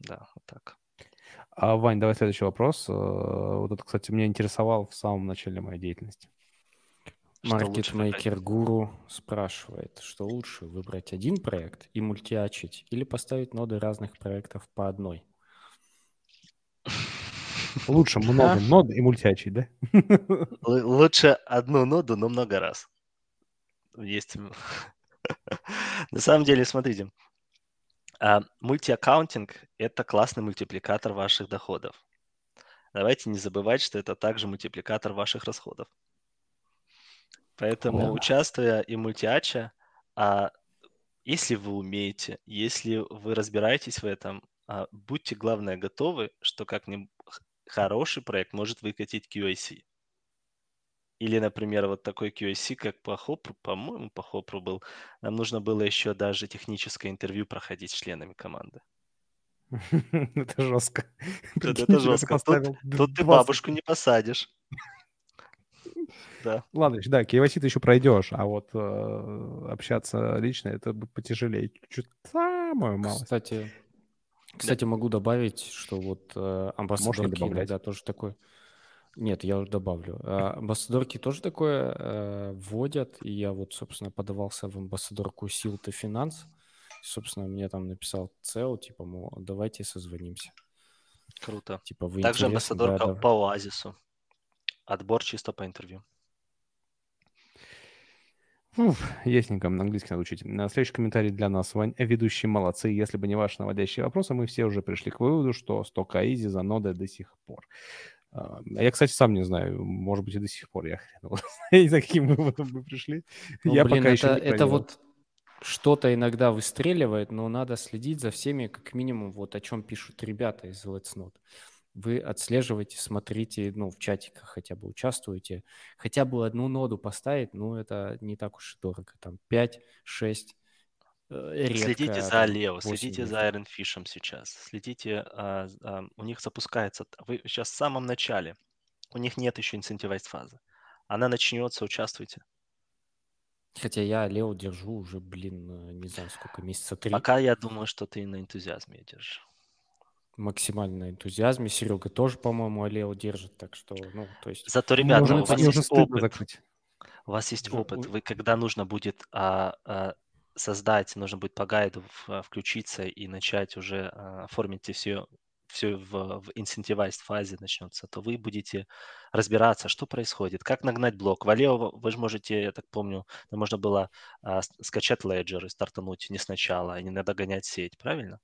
да, вот так. А, Вань, давай следующий вопрос. Э, Вот это, кстати, меня интересовал в самом начале моей деятельности. Маркетмейкер Гуру спрашивает, что лучше выбрать один проект и мультиачить или поставить ноды разных проектов по одной? Лучше много нод и мультиачить, да? Лучше одну ноду, но много раз. Есть. На самом деле, смотрите, а, мультиаккаунтинг – это классный мультипликатор ваших доходов. Давайте не забывать, что это также мультипликатор ваших расходов. Поэтому, Да. участвуя и мультиача, а, если вы умеете, если вы разбираетесь в этом, а, будьте, главное, готовы, что как-нибудь х- хороший проект может выкатить QAC. Или, например, вот такой QAC, как по Хопру, по-моему, по Хопру был, нам нужно было еще даже техническое интервью проходить с членами команды. Это жестко. Это, жестко. Тут, ты 20. бабушку не посадишь. Да. Ладно, да, KYC ты еще пройдешь, а вот э, общаться лично это будет потяжелее. Чуть самую малость. Кстати, кстати, могу добавить, что вот э, амбассадорки иногда тоже такое... Нет, я уже добавлю. А, Амбассадорки тоже такое э, вводят, и я вот, собственно, подавался в амбассадорку Силта Финанс. Собственно, мне там написал ЦЕО, типа, мол, давайте созвонимся. Круто. Типа, вы Также? Да, амбассадорка да. по Оазису. Отбор чисто по интервью. Уф, ясненько, на английский надо учить. На Следующий комментарий для нас. Вань, ведущие молодцы. Если бы не ваши наводящие вопросы, мы все уже пришли к выводу, что столько изи за ноды до сих пор. А я, кстати, сам не знаю. Может быть, и до сих пор. Я хрен. Я не знаю, каким выводом мы пришли. Ну, я блин, пока еще это, не это проверил. вот что-то иногда выстреливает, но надо следить за всеми, как минимум, вот о чем пишут ребята из Let's Not. Вы отслеживаете, смотрите, ну, в чатиках хотя бы участвуете. Хотя бы одну ноду поставить, ну, это не так уж и дорого. Там 5, 6, редко. Следите за Лео, 8 следите за Iron Fish'ем сейчас. Следите, а, а, у них запускается, вы сейчас в самом начале, у них нет еще инцентивайз фазы. Она начнется, участвуйте. Хотя я Лео держу уже, блин, э, не знаю, сколько, месяца три. Пока я думаю, что ты на энтузиазме держишь. Максимально энтузиазме. Серега тоже, по-моему, Лео держит, так что, ну, то есть... Зато, ребята, Можно у вас есть опыт. закрыть. У вас есть Уже опыт. Вы, когда нужно будет а, а, создать, нужно будет по гайду в- а, включиться и начать уже а, оформить все, все в, в incentivized фазе начнется, то вы будете разбираться, что происходит, как нагнать блок. Валео, вы же можете, я так помню, можно было а, скачать Ledger и стартануть не сначала, а не надо гонять сеть, правильно?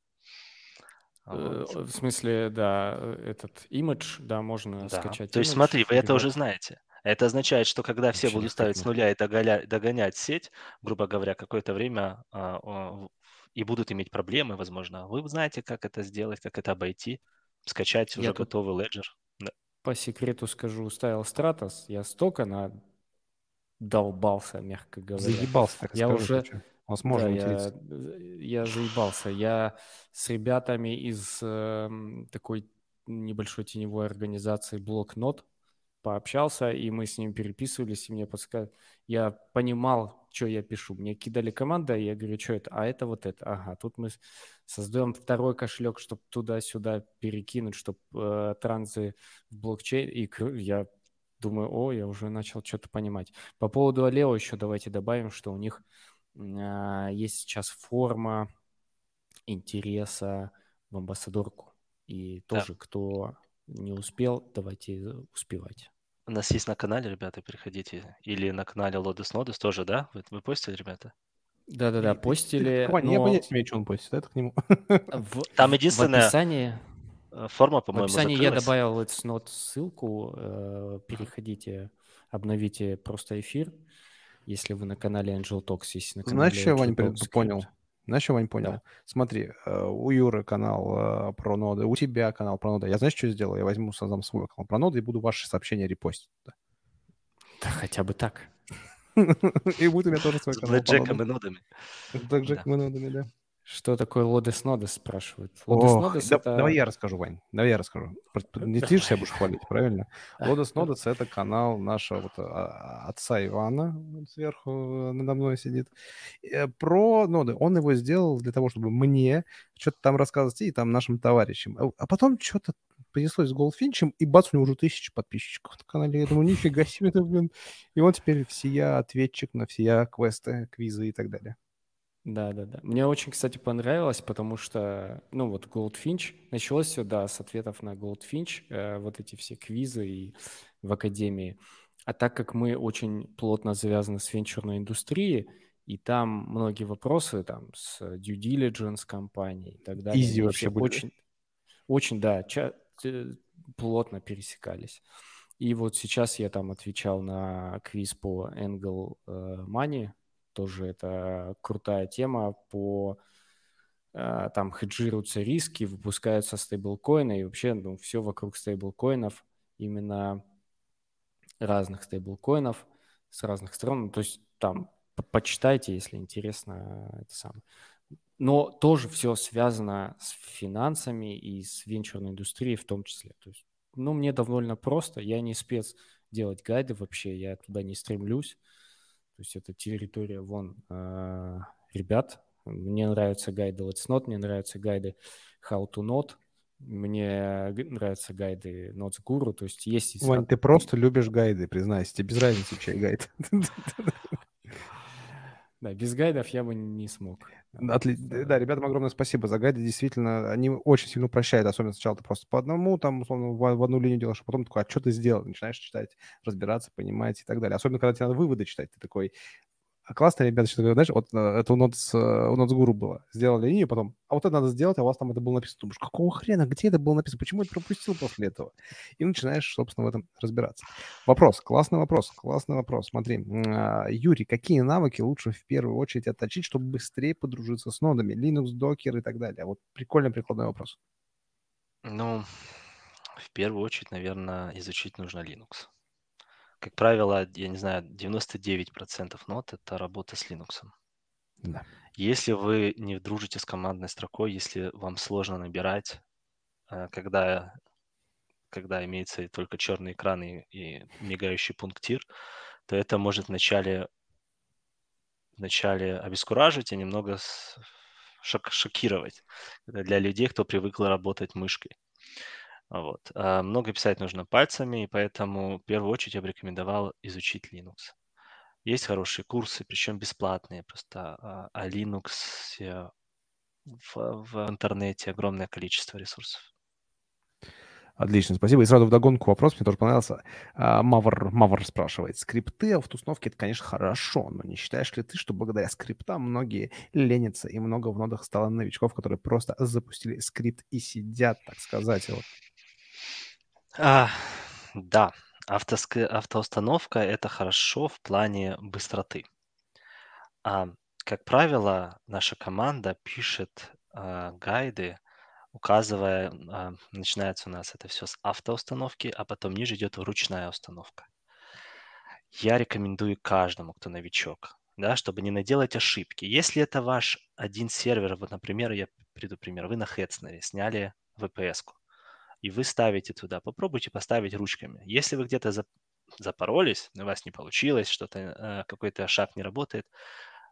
Э. В смысле, да, э, этот имидж, да, можно Да. скачать То есть имидж, смотри, вы это уже знаете. Это означает, что когда все будут ставить с нуля и доголя- догонять сеть, грубо говоря, какое-то время а, а, и будут иметь проблемы, возможно, вы знаете, как это сделать, как это обойти, скачать Я уже тут готовый леджер. Да. по секрету скажу, ставил Стратос, я столько на долбался, мягко говоря. Заебался, так Я скажу, уже, короче. У нас можно да, материться. я, я заебался. Я с ребятами из эм, такой небольшой теневой организации Блокнот пообщался, и мы с ним переписывались, и мне подсказывали. Я понимал, что я пишу. Мне кидали команды, и я говорю, что это? А это вот это. Ага, тут мы создаем второй кошелек, чтобы туда-сюда перекинуть, чтобы э, транзы в блокчейн. И я думаю, о, я уже начал что-то понимать. По поводу Алео еще давайте добавим, что у них а, есть сейчас форма интереса в амбассадорку. И Да. тоже, кто не успел, давайте успевать. У нас есть на канале, ребята, переходите. Или на канале Lotus Nodus тоже, да? Вы, вы постили, ребята? Да-да-да, постили, я но понятия не имею, что он постит. Это к нему. в, Там в единственное, описании, э, форма, в по-моему, описании я добавил Let's Not ссылку, э, переходите, обновите просто эфир, если вы на канале Angel Talks, если на канале Знаешь, что я, Вань, Talks понял? Знаешь, что, Вань, Да. понял? Смотри, э, у Юры канал э, про ноды, у тебя канал про ноды. Я знаешь, что сделаю? Я возьму, создам свой канал про ноды и буду ваши сообщения репостить. туда. Да хотя бы так. И будет у меня тоже свой С канал по блэкджеком и нодам. нодами. Да. как мы нодами, да. Что такое Лодес Нодес, спрашивают. Лодес Нодес да- это... давай я расскажу, Вань. Давай я расскажу. Не ты же себя будешь хвалить, правильно? Лодос Нодос — это канал нашего вот, а, отца Ивана, вот сверху э, надо мной сидит, э, про ноды. Он его сделал для того, чтобы мне что-то там рассказывать и там нашим товарищам. А- А потом что-то понеслось с Голдфинчем, и бац, у него уже тысяча подписчиков на канале. Я думаю, нифига себе, это, блин. И он теперь всея ответчик на всея квесты, квизы и так далее. Да, да, да. Мне очень, кстати, понравилось, потому что, ну, вот Goldfinch, началось все, да, с ответов на Goldfinch, э, вот эти все квизы и в академии. А так как мы очень плотно завязаны с венчурной индустрией, и там многие вопросы там с due diligence компанией и так далее, Изи вообще были. очень, очень, да, ча- э, плотно пересекались. И вот сейчас я там отвечал на квиз по Angle э, Money, тоже это крутая тема по э, там хеджируются риски, выпускаются стейблкоины и вообще ну, все вокруг стейблкоинов, именно разных стейблкоинов с разных сторон. Ну, То есть там по- почитайте, если интересно это самое. Но тоже все связано с финансами и с венчурной индустрией в том числе. То есть, ну, мне довольно просто. Я не спец делать гайды вообще, я туда не стремлюсь. То есть это территория вон э, ребят. Мне нравятся гайды Let's Not, мне нравятся гайды How to Not, мне нравятся гайды Notes Guru. То есть есть... Вань, ты просто любишь гайды, признайся. Тебе без разницы, чей гайд. Да, без гайдов я бы не смог. Отли- Да, э, ребятам огромное спасибо за гайды. Действительно, они очень сильно упрощают. Особенно сначала ты просто по одному, там, условно, в в одну линию делаешь, а потом такой, а что ты сделал? Начинаешь читать, разбираться, понимать и так далее. Особенно, когда тебе надо выводы читать. Ты такой, классно, ребята, что знаешь, вот э, это у Нотс, э, у Нотс Гуру было. Сделали линию, потом, а вот это надо сделать, а у вас там это было написано. Думаешь, какого хрена, где это было написано? Почему я пропустил после этого? И начинаешь, собственно, в этом разбираться. Вопрос, классный вопрос, классный вопрос. Смотри, а, Юрий, какие навыки лучше в первую очередь отточить, чтобы быстрее подружиться с нодами? Linux, Docker и так далее. Вот прикольный прикладной вопрос. Ну, в первую очередь, наверное, изучить нужно Linux. Как правило, я не знаю, 99% нот – это работа с Linux. Да. Если вы не дружите с командной строкой, если вам сложно набирать, э, когда, когда имеется только черный экран и, и мигающий пунктир, то это может вначале вначале обескуражить и немного шок шокировать для людей, кто привык работать мышкой. Вот. А много писать нужно пальцами, и поэтому в первую очередь я бы рекомендовал изучить Linux. Есть хорошие курсы, причем бесплатные. Просто о а, а Linux в, в интернете огромное количество ресурсов. Отлично, спасибо. И сразу вдогонку вопрос, мне тоже понравился. А, Мавр, Мавр спрашивает. Скрипты в установке, это, конечно, хорошо, но не считаешь ли ты, что благодаря скриптам многие ленятся и много в нодах стало новичков, которые просто запустили скрипт и сидят, так сказать? Вот. А, да, Автоск... автоустановка – это хорошо в плане быстроты. А, как правило, наша команда пишет а, гайды, указывая, а, начинается у нас это все с автоустановки, а потом ниже идет ручная установка. Я рекомендую каждому, кто новичок, да, чтобы не наделать ошибки. Если это ваш один сервер, вот, например, я приду пример, вы на Хедснере сняли VPS-ку, и вы ставите туда, попробуйте поставить ручками. Если вы где-то запоролись, у вас не получилось, что-то, э, какой-то шаг не работает,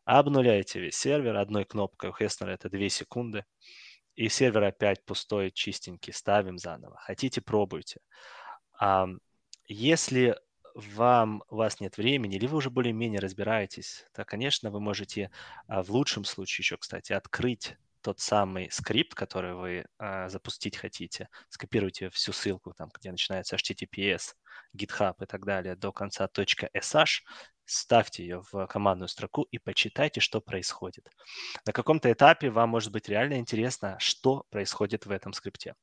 обнуляете весь сервер одной кнопкой. У Хеснера это 2 секунды и сервер опять пустой, чистенький, ставим заново. Хотите, пробуйте. Если вам, у вас нет времени, или вы уже более-менее разбираетесь, то, конечно, вы можете а, в лучшем случае еще, кстати, открыть тот самый скрипт, который вы а, запустить хотите, скопируйте всю ссылку, там, где начинается HTTPS, GitHub и так далее, до конца .sh, ставьте ее в командную строку и почитайте, что происходит. На каком-то этапе вам может быть реально интересно, что происходит в этом скрипте.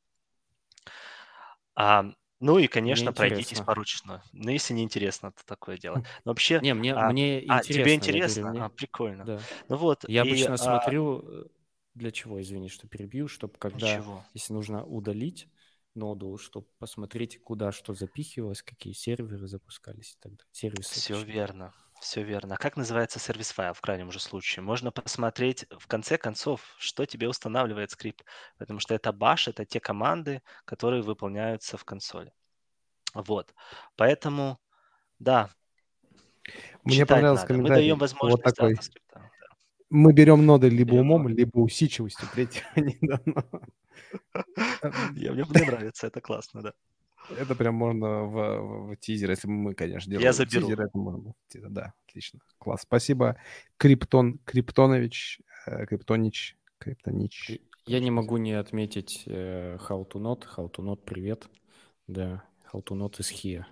А, ну и, конечно, пройдитесь поручно. Ну, если не интересно, то такое дело. Но вообще... Не, мне, а, мне интересно. А, тебе интересно? Говорю, мне... А, прикольно. Да. Ну вот. Я и, обычно а... смотрю... Для чего, извини, что перебью, чтобы когда, Ничего. если нужно удалить ноду, чтобы посмотреть, куда что запихивалось, какие серверы запускались и так далее. Сервисы. Все точнее. верно. Все верно. А как называется сервис-файл в крайнем же случае? Можно посмотреть, в конце концов, что тебе устанавливает скрипт. Потому что это bash, это те команды, которые выполняются в консоли. Вот. Поэтому, да. Мне понравился надо. комментарий. Мы даем возможность вот такой. Мы берем ноды либо умом, либо усидчивостью. Третьего не дано. Мне нравится, это классно, да. Это прям можно в, в, в тизер, если мы, конечно, делаем Я заберу. тизер, это можно. Да, отлично. Класс. Спасибо, Криптон, Криптонович, э, Криптонич, Криптонич. Я не могу не отметить э, How to Not. How to Not, привет. Да, How to Not is here.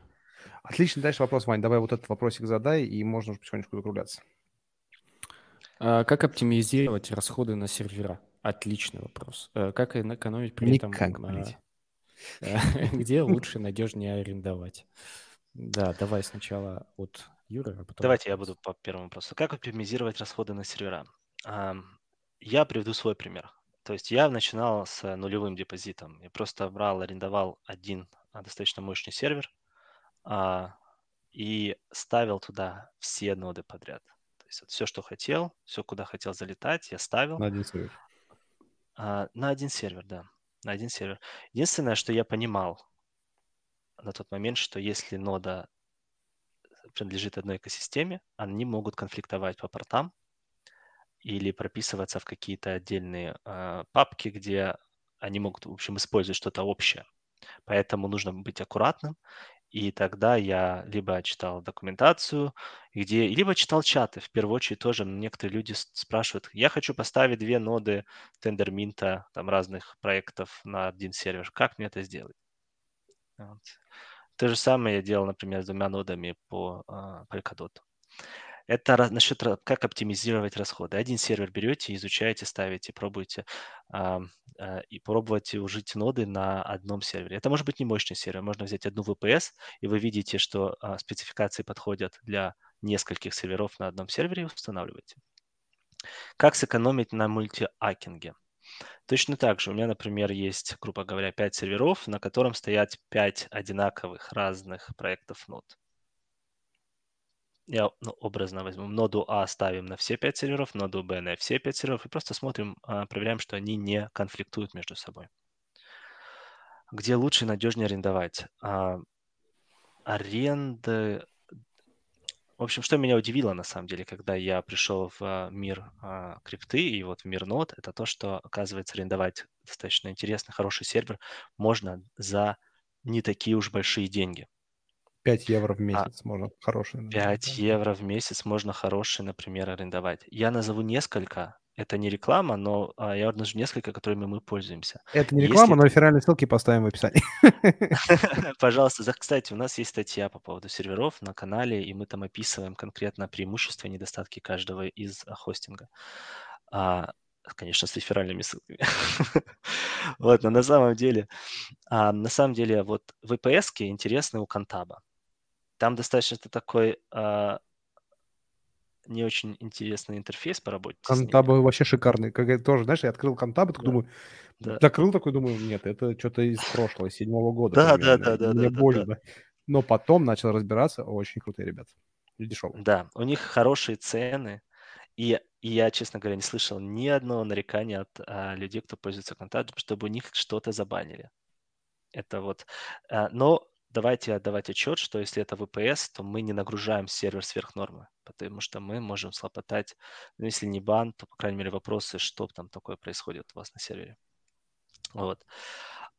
Отлично, дальше вопрос, Вань. Давай вот этот вопросик задай, и можно уже потихонечку закругляться. А, как оптимизировать расходы на сервера? Отличный вопрос. А, как экономить при Никак, этом... Никак, Где лучше, надежнее арендовать? Да, давай сначала от Юры, а потом... Давайте я буду по первому вопросу. Как оптимизировать расходы на сервера? Я приведу свой пример. То есть я начинал с нулевым депозитом. Я просто брал, арендовал один а, достаточно мощный сервер а, и ставил туда все ноды подряд. Есть вот все, что хотел, все, куда хотел залетать, я ставил. На один сервер. на один сервер, да на один сервер. Единственное, что я понимал на тот момент, что если нода принадлежит одной экосистеме, они могут конфликтовать по портам или прописываться в какие-то отдельные э, папки, где они могут, в общем, использовать что-то общее. Поэтому нужно быть аккуратным и тогда я либо читал документацию, где, либо читал чаты. В первую очередь тоже некоторые люди спрашивают, я хочу поставить две ноды тендерминта, там разных проектов на один сервер. Как мне это сделать? Вот. То же самое я делал, например, с двумя нодами по uh, Polkadot. Это насчет как оптимизировать расходы. Один сервер берете, изучаете, ставите, пробуете а, а, и пробуйте ужить ноды на одном сервере. Это может быть не мощный сервер. Можно взять одну VPS, и вы видите, что а, спецификации подходят для нескольких серверов на одном сервере и устанавливаете. Как сэкономить на мультиакинге? Точно так же у меня, например, есть, грубо говоря, 5 серверов, на котором стоят 5 одинаковых разных проектов нод я ну, образно возьму, ноду А ставим на все 5 серверов, ноду Б на все 5 серверов и просто смотрим, а, проверяем, что они не конфликтуют между собой. Где лучше и надежнее арендовать? А, аренды... в общем, что меня удивило на самом деле, когда я пришел в а, мир а, крипты и вот в мир нод, это то, что, оказывается, арендовать достаточно интересный, хороший сервер можно за не такие уж большие деньги. 5 евро в а, месяц а, можно хороший. 5 да. евро в месяц можно хороший, например, арендовать. Я назову несколько, это не реклама, но а, я назову несколько, которыми мы пользуемся. Это не реклама, Если... но реферальные ссылки поставим в описании. Пожалуйста. Кстати, у нас есть статья по поводу серверов на канале, и мы там описываем конкретно преимущества и недостатки каждого из а, хостинга. А, конечно, с реферальными ссылками. вот, но на самом деле, а, на самом деле, вот VPS интересны у Контаба. Там достаточно такой а, не очень интересный интерфейс по работе. Контабы вообще шикарный. Как я тоже, знаешь, я открыл контабы, так да. думаю, да. закрыл такой, думаю, нет, это что-то из прошлого, седьмого года. Да, да, да, да. Мне да, больно. Да. Но потом начал разбираться, очень крутые ребята. Дешевые. Да, у них хорошие цены. И, и я, честно говоря, не слышал ни одного нарекания от а, людей, кто пользуется контактом, чтобы у них что-то забанили. Это вот. А, но давайте отдавать отчет, что если это VPS, то мы не нагружаем сервер сверх нормы, потому что мы можем слопотать, ну, если не бан, то, по крайней мере, вопросы, что там такое происходит у вас на сервере. Вот.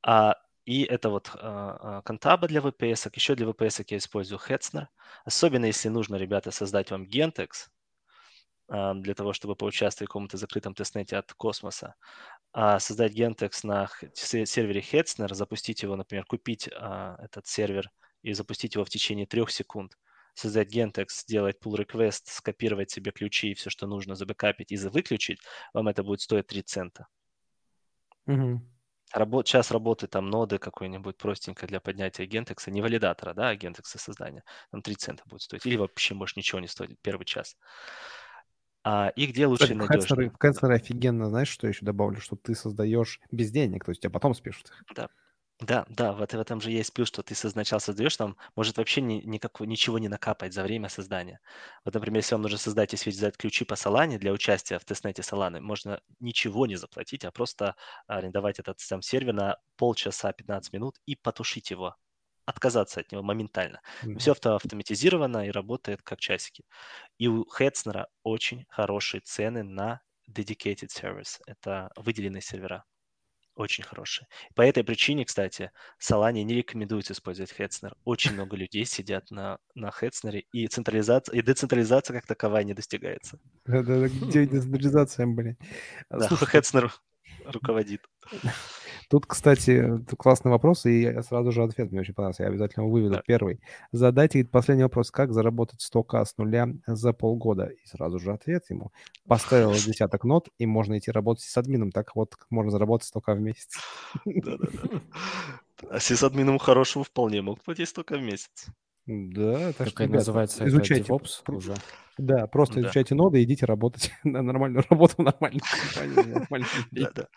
А, и это вот а, контаба для VPS. Еще для VPS я использую Hetzner. Особенно если нужно, ребята, создать вам Gentex, для того, чтобы поучаствовать в каком-то закрытом тестнете от космоса, а создать Gentex на сервере Hetzner, запустить его, например, купить а, этот сервер и запустить его в течение трех секунд, создать Gentex, сделать pull request, скопировать себе ключи и все, что нужно, забэкапить и выключить, вам это будет стоить 3 цента. Угу. Работ, час работы там ноды какой-нибудь простенькой для поднятия Gentex, не валидатора, да, а Gentex создания, там 3 цента будет стоить. Или вообще, может, ничего не стоит первый час. А, и где лучше Кстати, найдешь? В Кэтснере офигенно, знаешь, что еще добавлю, что ты создаешь без денег, то есть тебя потом спишут. Да. Да, да, вот в этом же есть плюс, что ты сначала создаешь, там может вообще ни, никак, ничего не накапать за время создания. Вот, например, если вам нужно создать и связать ключи по Solana для участия в тестнете Solana, можно ничего не заплатить, а просто арендовать этот сам сервер на полчаса, 15 минут и потушить его отказаться от него моментально. Mm-hmm. Все авто автоматизировано и работает как часики. И у Hetzner очень хорошие цены на dedicated service. Это выделенные сервера. Очень хорошие. По этой причине, кстати, Solana не рекомендуется использовать Hetzner. Очень много людей сидят на, на Hetzner, и централизация, и децентрализация как таковая не достигается. Где децентрализация, блин? Да, Hetzner руководит. Тут, кстати, классный вопрос, и я сразу же ответ мне очень понравился. Я обязательно его выведу. Да. Первый. Задайте последний вопрос. Как заработать 100к с нуля за полгода? И сразу же ответ ему. Поставил десяток нот, и можно идти работать с админом. Так вот, можно заработать 100к в месяц. Да-да-да. А с админом хорошему вполне могут платить 100к в месяц. Да, так что, называется изучайте. DevOps уже. Да, просто да. изучайте ноды идите работать на нормальную работу в нормальной компании.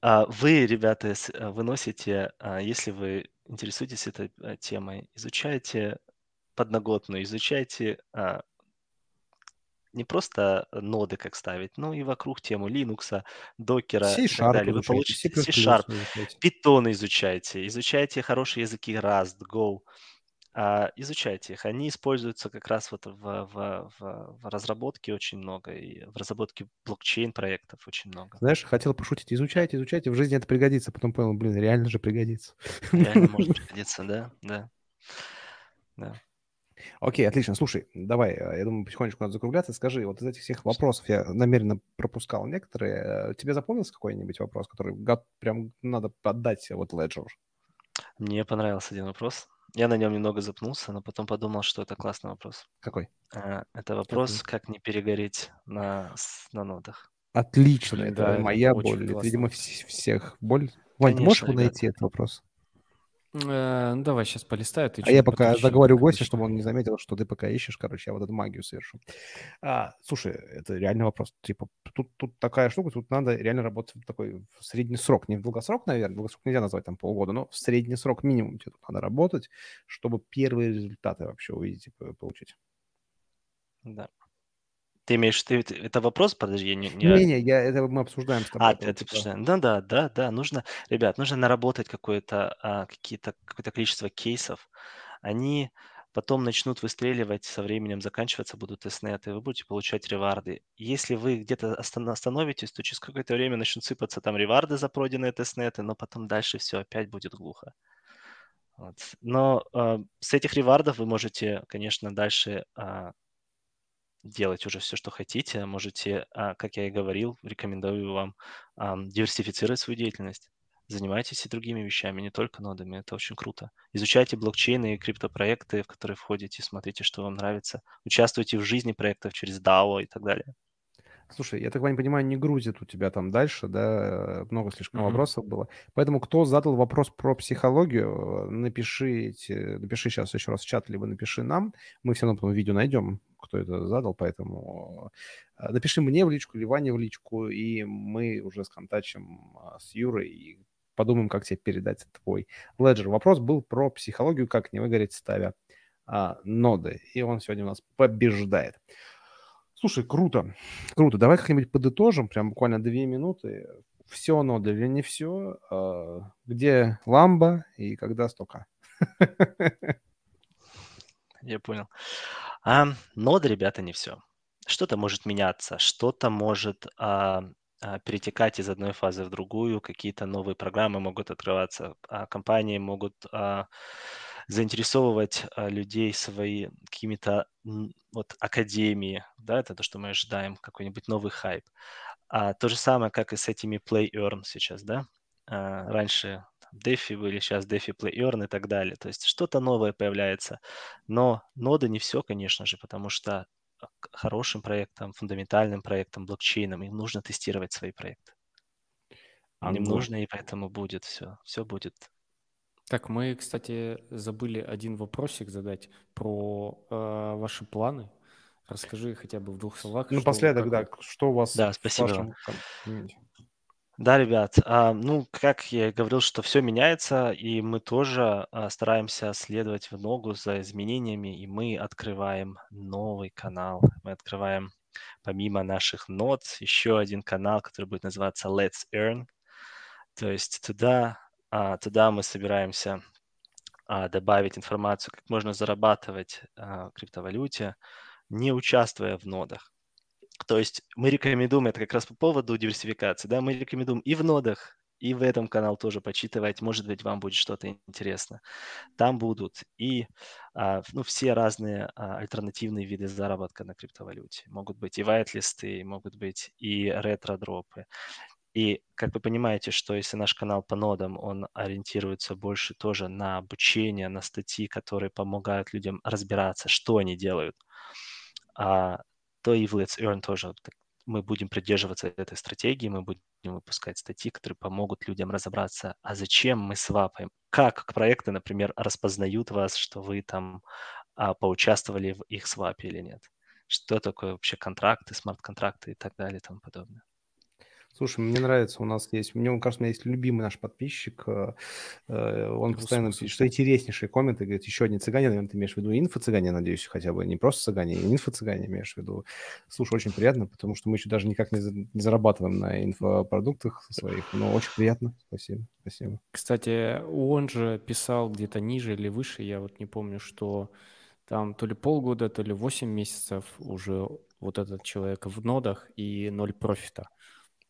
А вы, ребята, а, выносите, а, если вы интересуетесь этой а, темой, изучайте подноготную, изучайте не просто ноды, как ставить, но и вокруг тему Linux, докера и так далее. Вы получите C-Sharp, Python изучайте, изучайте хорошие языки Rust, Go. А, изучайте их. Они используются как раз вот в, в, в, в разработке очень много, и в разработке блокчейн-проектов очень много. Знаешь, хотел пошутить. Изучайте, изучайте, в жизни это пригодится. Потом понял, блин, реально же пригодится. Реально может пригодиться, да, да. да. Окей, отлично. Слушай, давай, э, я думаю, потихонечку надо закругляться. Скажи, вот из этих всех вопросов я намеренно пропускал некоторые. Э, тебе запомнился какой-нибудь вопрос, который прям надо поддать вот Ledger? Мне понравился один вопрос. Я на нем немного запнулся, но потом подумал, что это классный вопрос. Какой? А, это вопрос, Какой? как не перегореть на, на нотах. Отлично, это да, моя боль. Это, видимо, всех боль. Вань, ты можешь ребята. найти этот вопрос? Э, ну, давай сейчас полистаю. Ты а я пока заговорю гостя, чтобы он не заметил, что ты пока ищешь. Короче, я вот эту магию совершу. А, слушай, это реальный вопрос. Типа, тут, тут такая штука, тут надо реально работать в такой в средний срок. Не в долгосрок, наверное, долгосрок нельзя назвать там полгода, но в средний срок минимум тебе тут надо работать, чтобы первые результаты вообще увидеть и получить. Да. Ты имеешь, ты, это вопрос, подожди, я не... Не-не, я, это мы обсуждаем с тобой. А, это обсуждаем. Да, да, да, да, нужно, ребят, нужно наработать какое-то, а, какие-то, какое-то количество кейсов. Они, потом начнут выстреливать, со временем заканчиваться будут тестнеты, вы будете получать реварды. Если вы где-то остановитесь, то через какое-то время начнут сыпаться там реварды за пройденные тестнеты, но потом дальше все опять будет глухо. Вот. Но э, с этих ревардов вы можете, конечно, дальше э, делать уже все, что хотите. Можете, э, как я и говорил, рекомендую вам диверсифицировать свою деятельность. Занимайтесь и другими вещами, не только нодами. Это очень круто. Изучайте блокчейны и криптопроекты, в которые входите, смотрите, что вам нравится. Участвуйте в жизни проектов через DAO и так далее. Слушай, я так понимаю, не грузит у тебя там дальше, да, много слишком mm-hmm. вопросов было. Поэтому кто задал вопрос про психологию, напишите, напиши сейчас еще раз в чат, либо напиши нам. Мы все равно потом видео найдем, кто это задал, поэтому э, напиши мне в личку или Ване в личку, и мы уже сконтачим с Юрой и подумаем, как тебе передать твой леджер. Вопрос был про психологию, как не выгореть, ставя а, ноды. И он сегодня у нас побеждает. Слушай, круто, круто. Давай как-нибудь подытожим, прям буквально две минуты. Все ноды или не все? А, где ламба и когда столько? Я понял. А, ноды, ребята, не все. Что-то может меняться, что-то может а, а, перетекать из одной фазы в другую, какие-то новые программы могут открываться, а компании могут а, заинтересовывать а, людей свои какими-то вот академии, да, это то, что мы ожидаем, какой-нибудь новый хайп. А, то же самое, как и с этими play earn сейчас, да. А, раньше DeFi были, сейчас DeFi play earn и так далее. То есть что-то новое появляется. Но ноды не все, конечно же, потому что хорошим проектам, фундаментальным проектам, блокчейнам им нужно тестировать свои проекты. А им ну... нужно, и поэтому будет все. Все будет так, мы, кстати, забыли один вопросик задать про э, ваши планы. Расскажи хотя бы в двух словах. Напоследок, что, да, что у вас да, спасибо. в вашем да, ребят, а, ну, как я и говорил, что все меняется, и мы тоже а, стараемся следовать в ногу за изменениями, и мы открываем новый канал. Мы открываем, помимо наших нот, еще один канал, который будет называться Let's Earn. То есть туда туда мы собираемся а, добавить информацию, как можно зарабатывать а, в криптовалюте, не участвуя в нодах. То есть мы рекомендуем, это как раз по поводу диверсификации, да, мы рекомендуем и в нодах, и в этом канал тоже почитывать, может быть, вам будет что-то интересно. Там будут и ну, все разные альтернативные виды заработка на криптовалюте. Могут быть и вайт-листы, могут быть и ретро-дропы, и как вы понимаете, что если наш канал по нодам, он ориентируется больше тоже на обучение, на статьи, которые помогают людям разбираться, что они делают, а, то и в Let's Earn тоже мы будем придерживаться этой стратегии, мы будем выпускать статьи, которые помогут людям разобраться, а зачем мы свапаем, как проекты, например, распознают вас, что вы там а, поучаствовали в их свапе или нет, что такое вообще контракты, смарт-контракты и так далее и тому подобное. Слушай, мне нравится, у нас есть, мне кажется, у меня есть любимый наш подписчик, э, э, он постоянно пишет, что интереснейшие комменты, говорит, еще одни цыгане, наверное, ты имеешь в виду инфо-цыгане, надеюсь, хотя бы, не просто цыгане, а инфо-цыгане имеешь в виду. Слушай, очень приятно, потому что мы еще даже никак не, не зарабатываем на инфопродуктах своих, но очень приятно, спасибо, спасибо. Кстати, он же писал где-то ниже или выше, я вот не помню, что там то ли полгода, то ли 8 месяцев уже вот этот человек в нодах и ноль профита.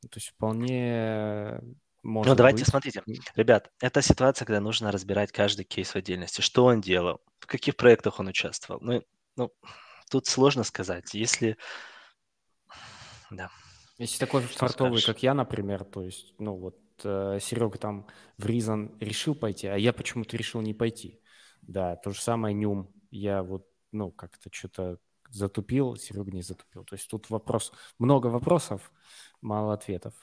То есть вполне можно Ну, давайте, быть. смотрите, ребят, это ситуация, когда нужно разбирать каждый кейс в отдельности. Что он делал, в каких проектах он участвовал. Ну, ну тут сложно сказать. Если... Да. Если такой что фартовый, как я, например, то есть, ну вот, э, Серега там в Ризан решил пойти, а я почему-то решил не пойти. Да, то же самое Нюм. Я вот, ну, как-то что-то затупил, Серега не затупил. То есть тут вопрос, много вопросов, мало ответов.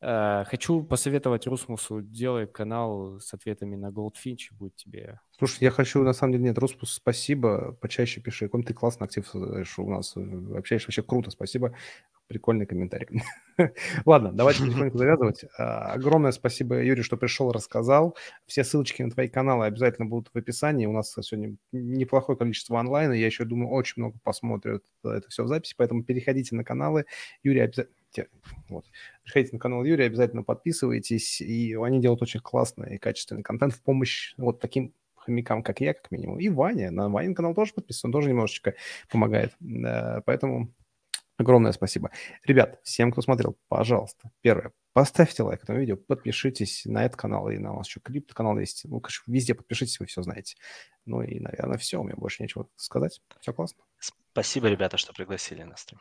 Э, хочу посоветовать Русмусу, делай канал с ответами на Goldfinch, будет тебе... Слушай, я хочу, на самом деле, нет, Русмус, спасибо, почаще пиши, какой ты классно актив у нас, э, общаешься, вообще круто, спасибо прикольный комментарий. Ладно, давайте потихоньку завязывать. А, огромное спасибо, Юрий, что пришел, рассказал. Все ссылочки на твои каналы обязательно будут в описании. У нас сегодня неплохое количество онлайна. Я еще думаю, очень много посмотрят это все в записи, поэтому переходите на каналы. Юрий обязательно... Вот. Приходите на канал Юрия, обязательно подписывайтесь. И они делают очень классный и качественный контент в помощь вот таким хомякам, как я, как минимум. И Ваня. На Ванин канал тоже подписан, он тоже немножечко помогает. Поэтому огромное спасибо. Ребят, всем, кто смотрел, пожалуйста, первое, поставьте лайк этому видео, подпишитесь на этот канал, и на у нас еще крипто-канал есть. Ну, конечно, везде подпишитесь, вы все знаете. Ну и, наверное, все, у меня больше нечего сказать. Все классно. Спасибо, ребята, что пригласили на стрим.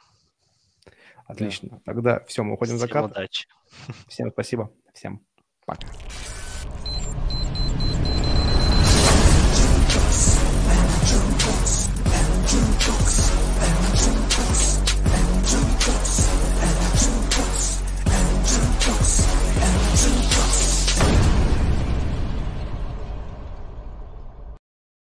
Отлично. Да. Тогда все, мы уходим Всем в закат. удачи. Всем спасибо. Всем пока.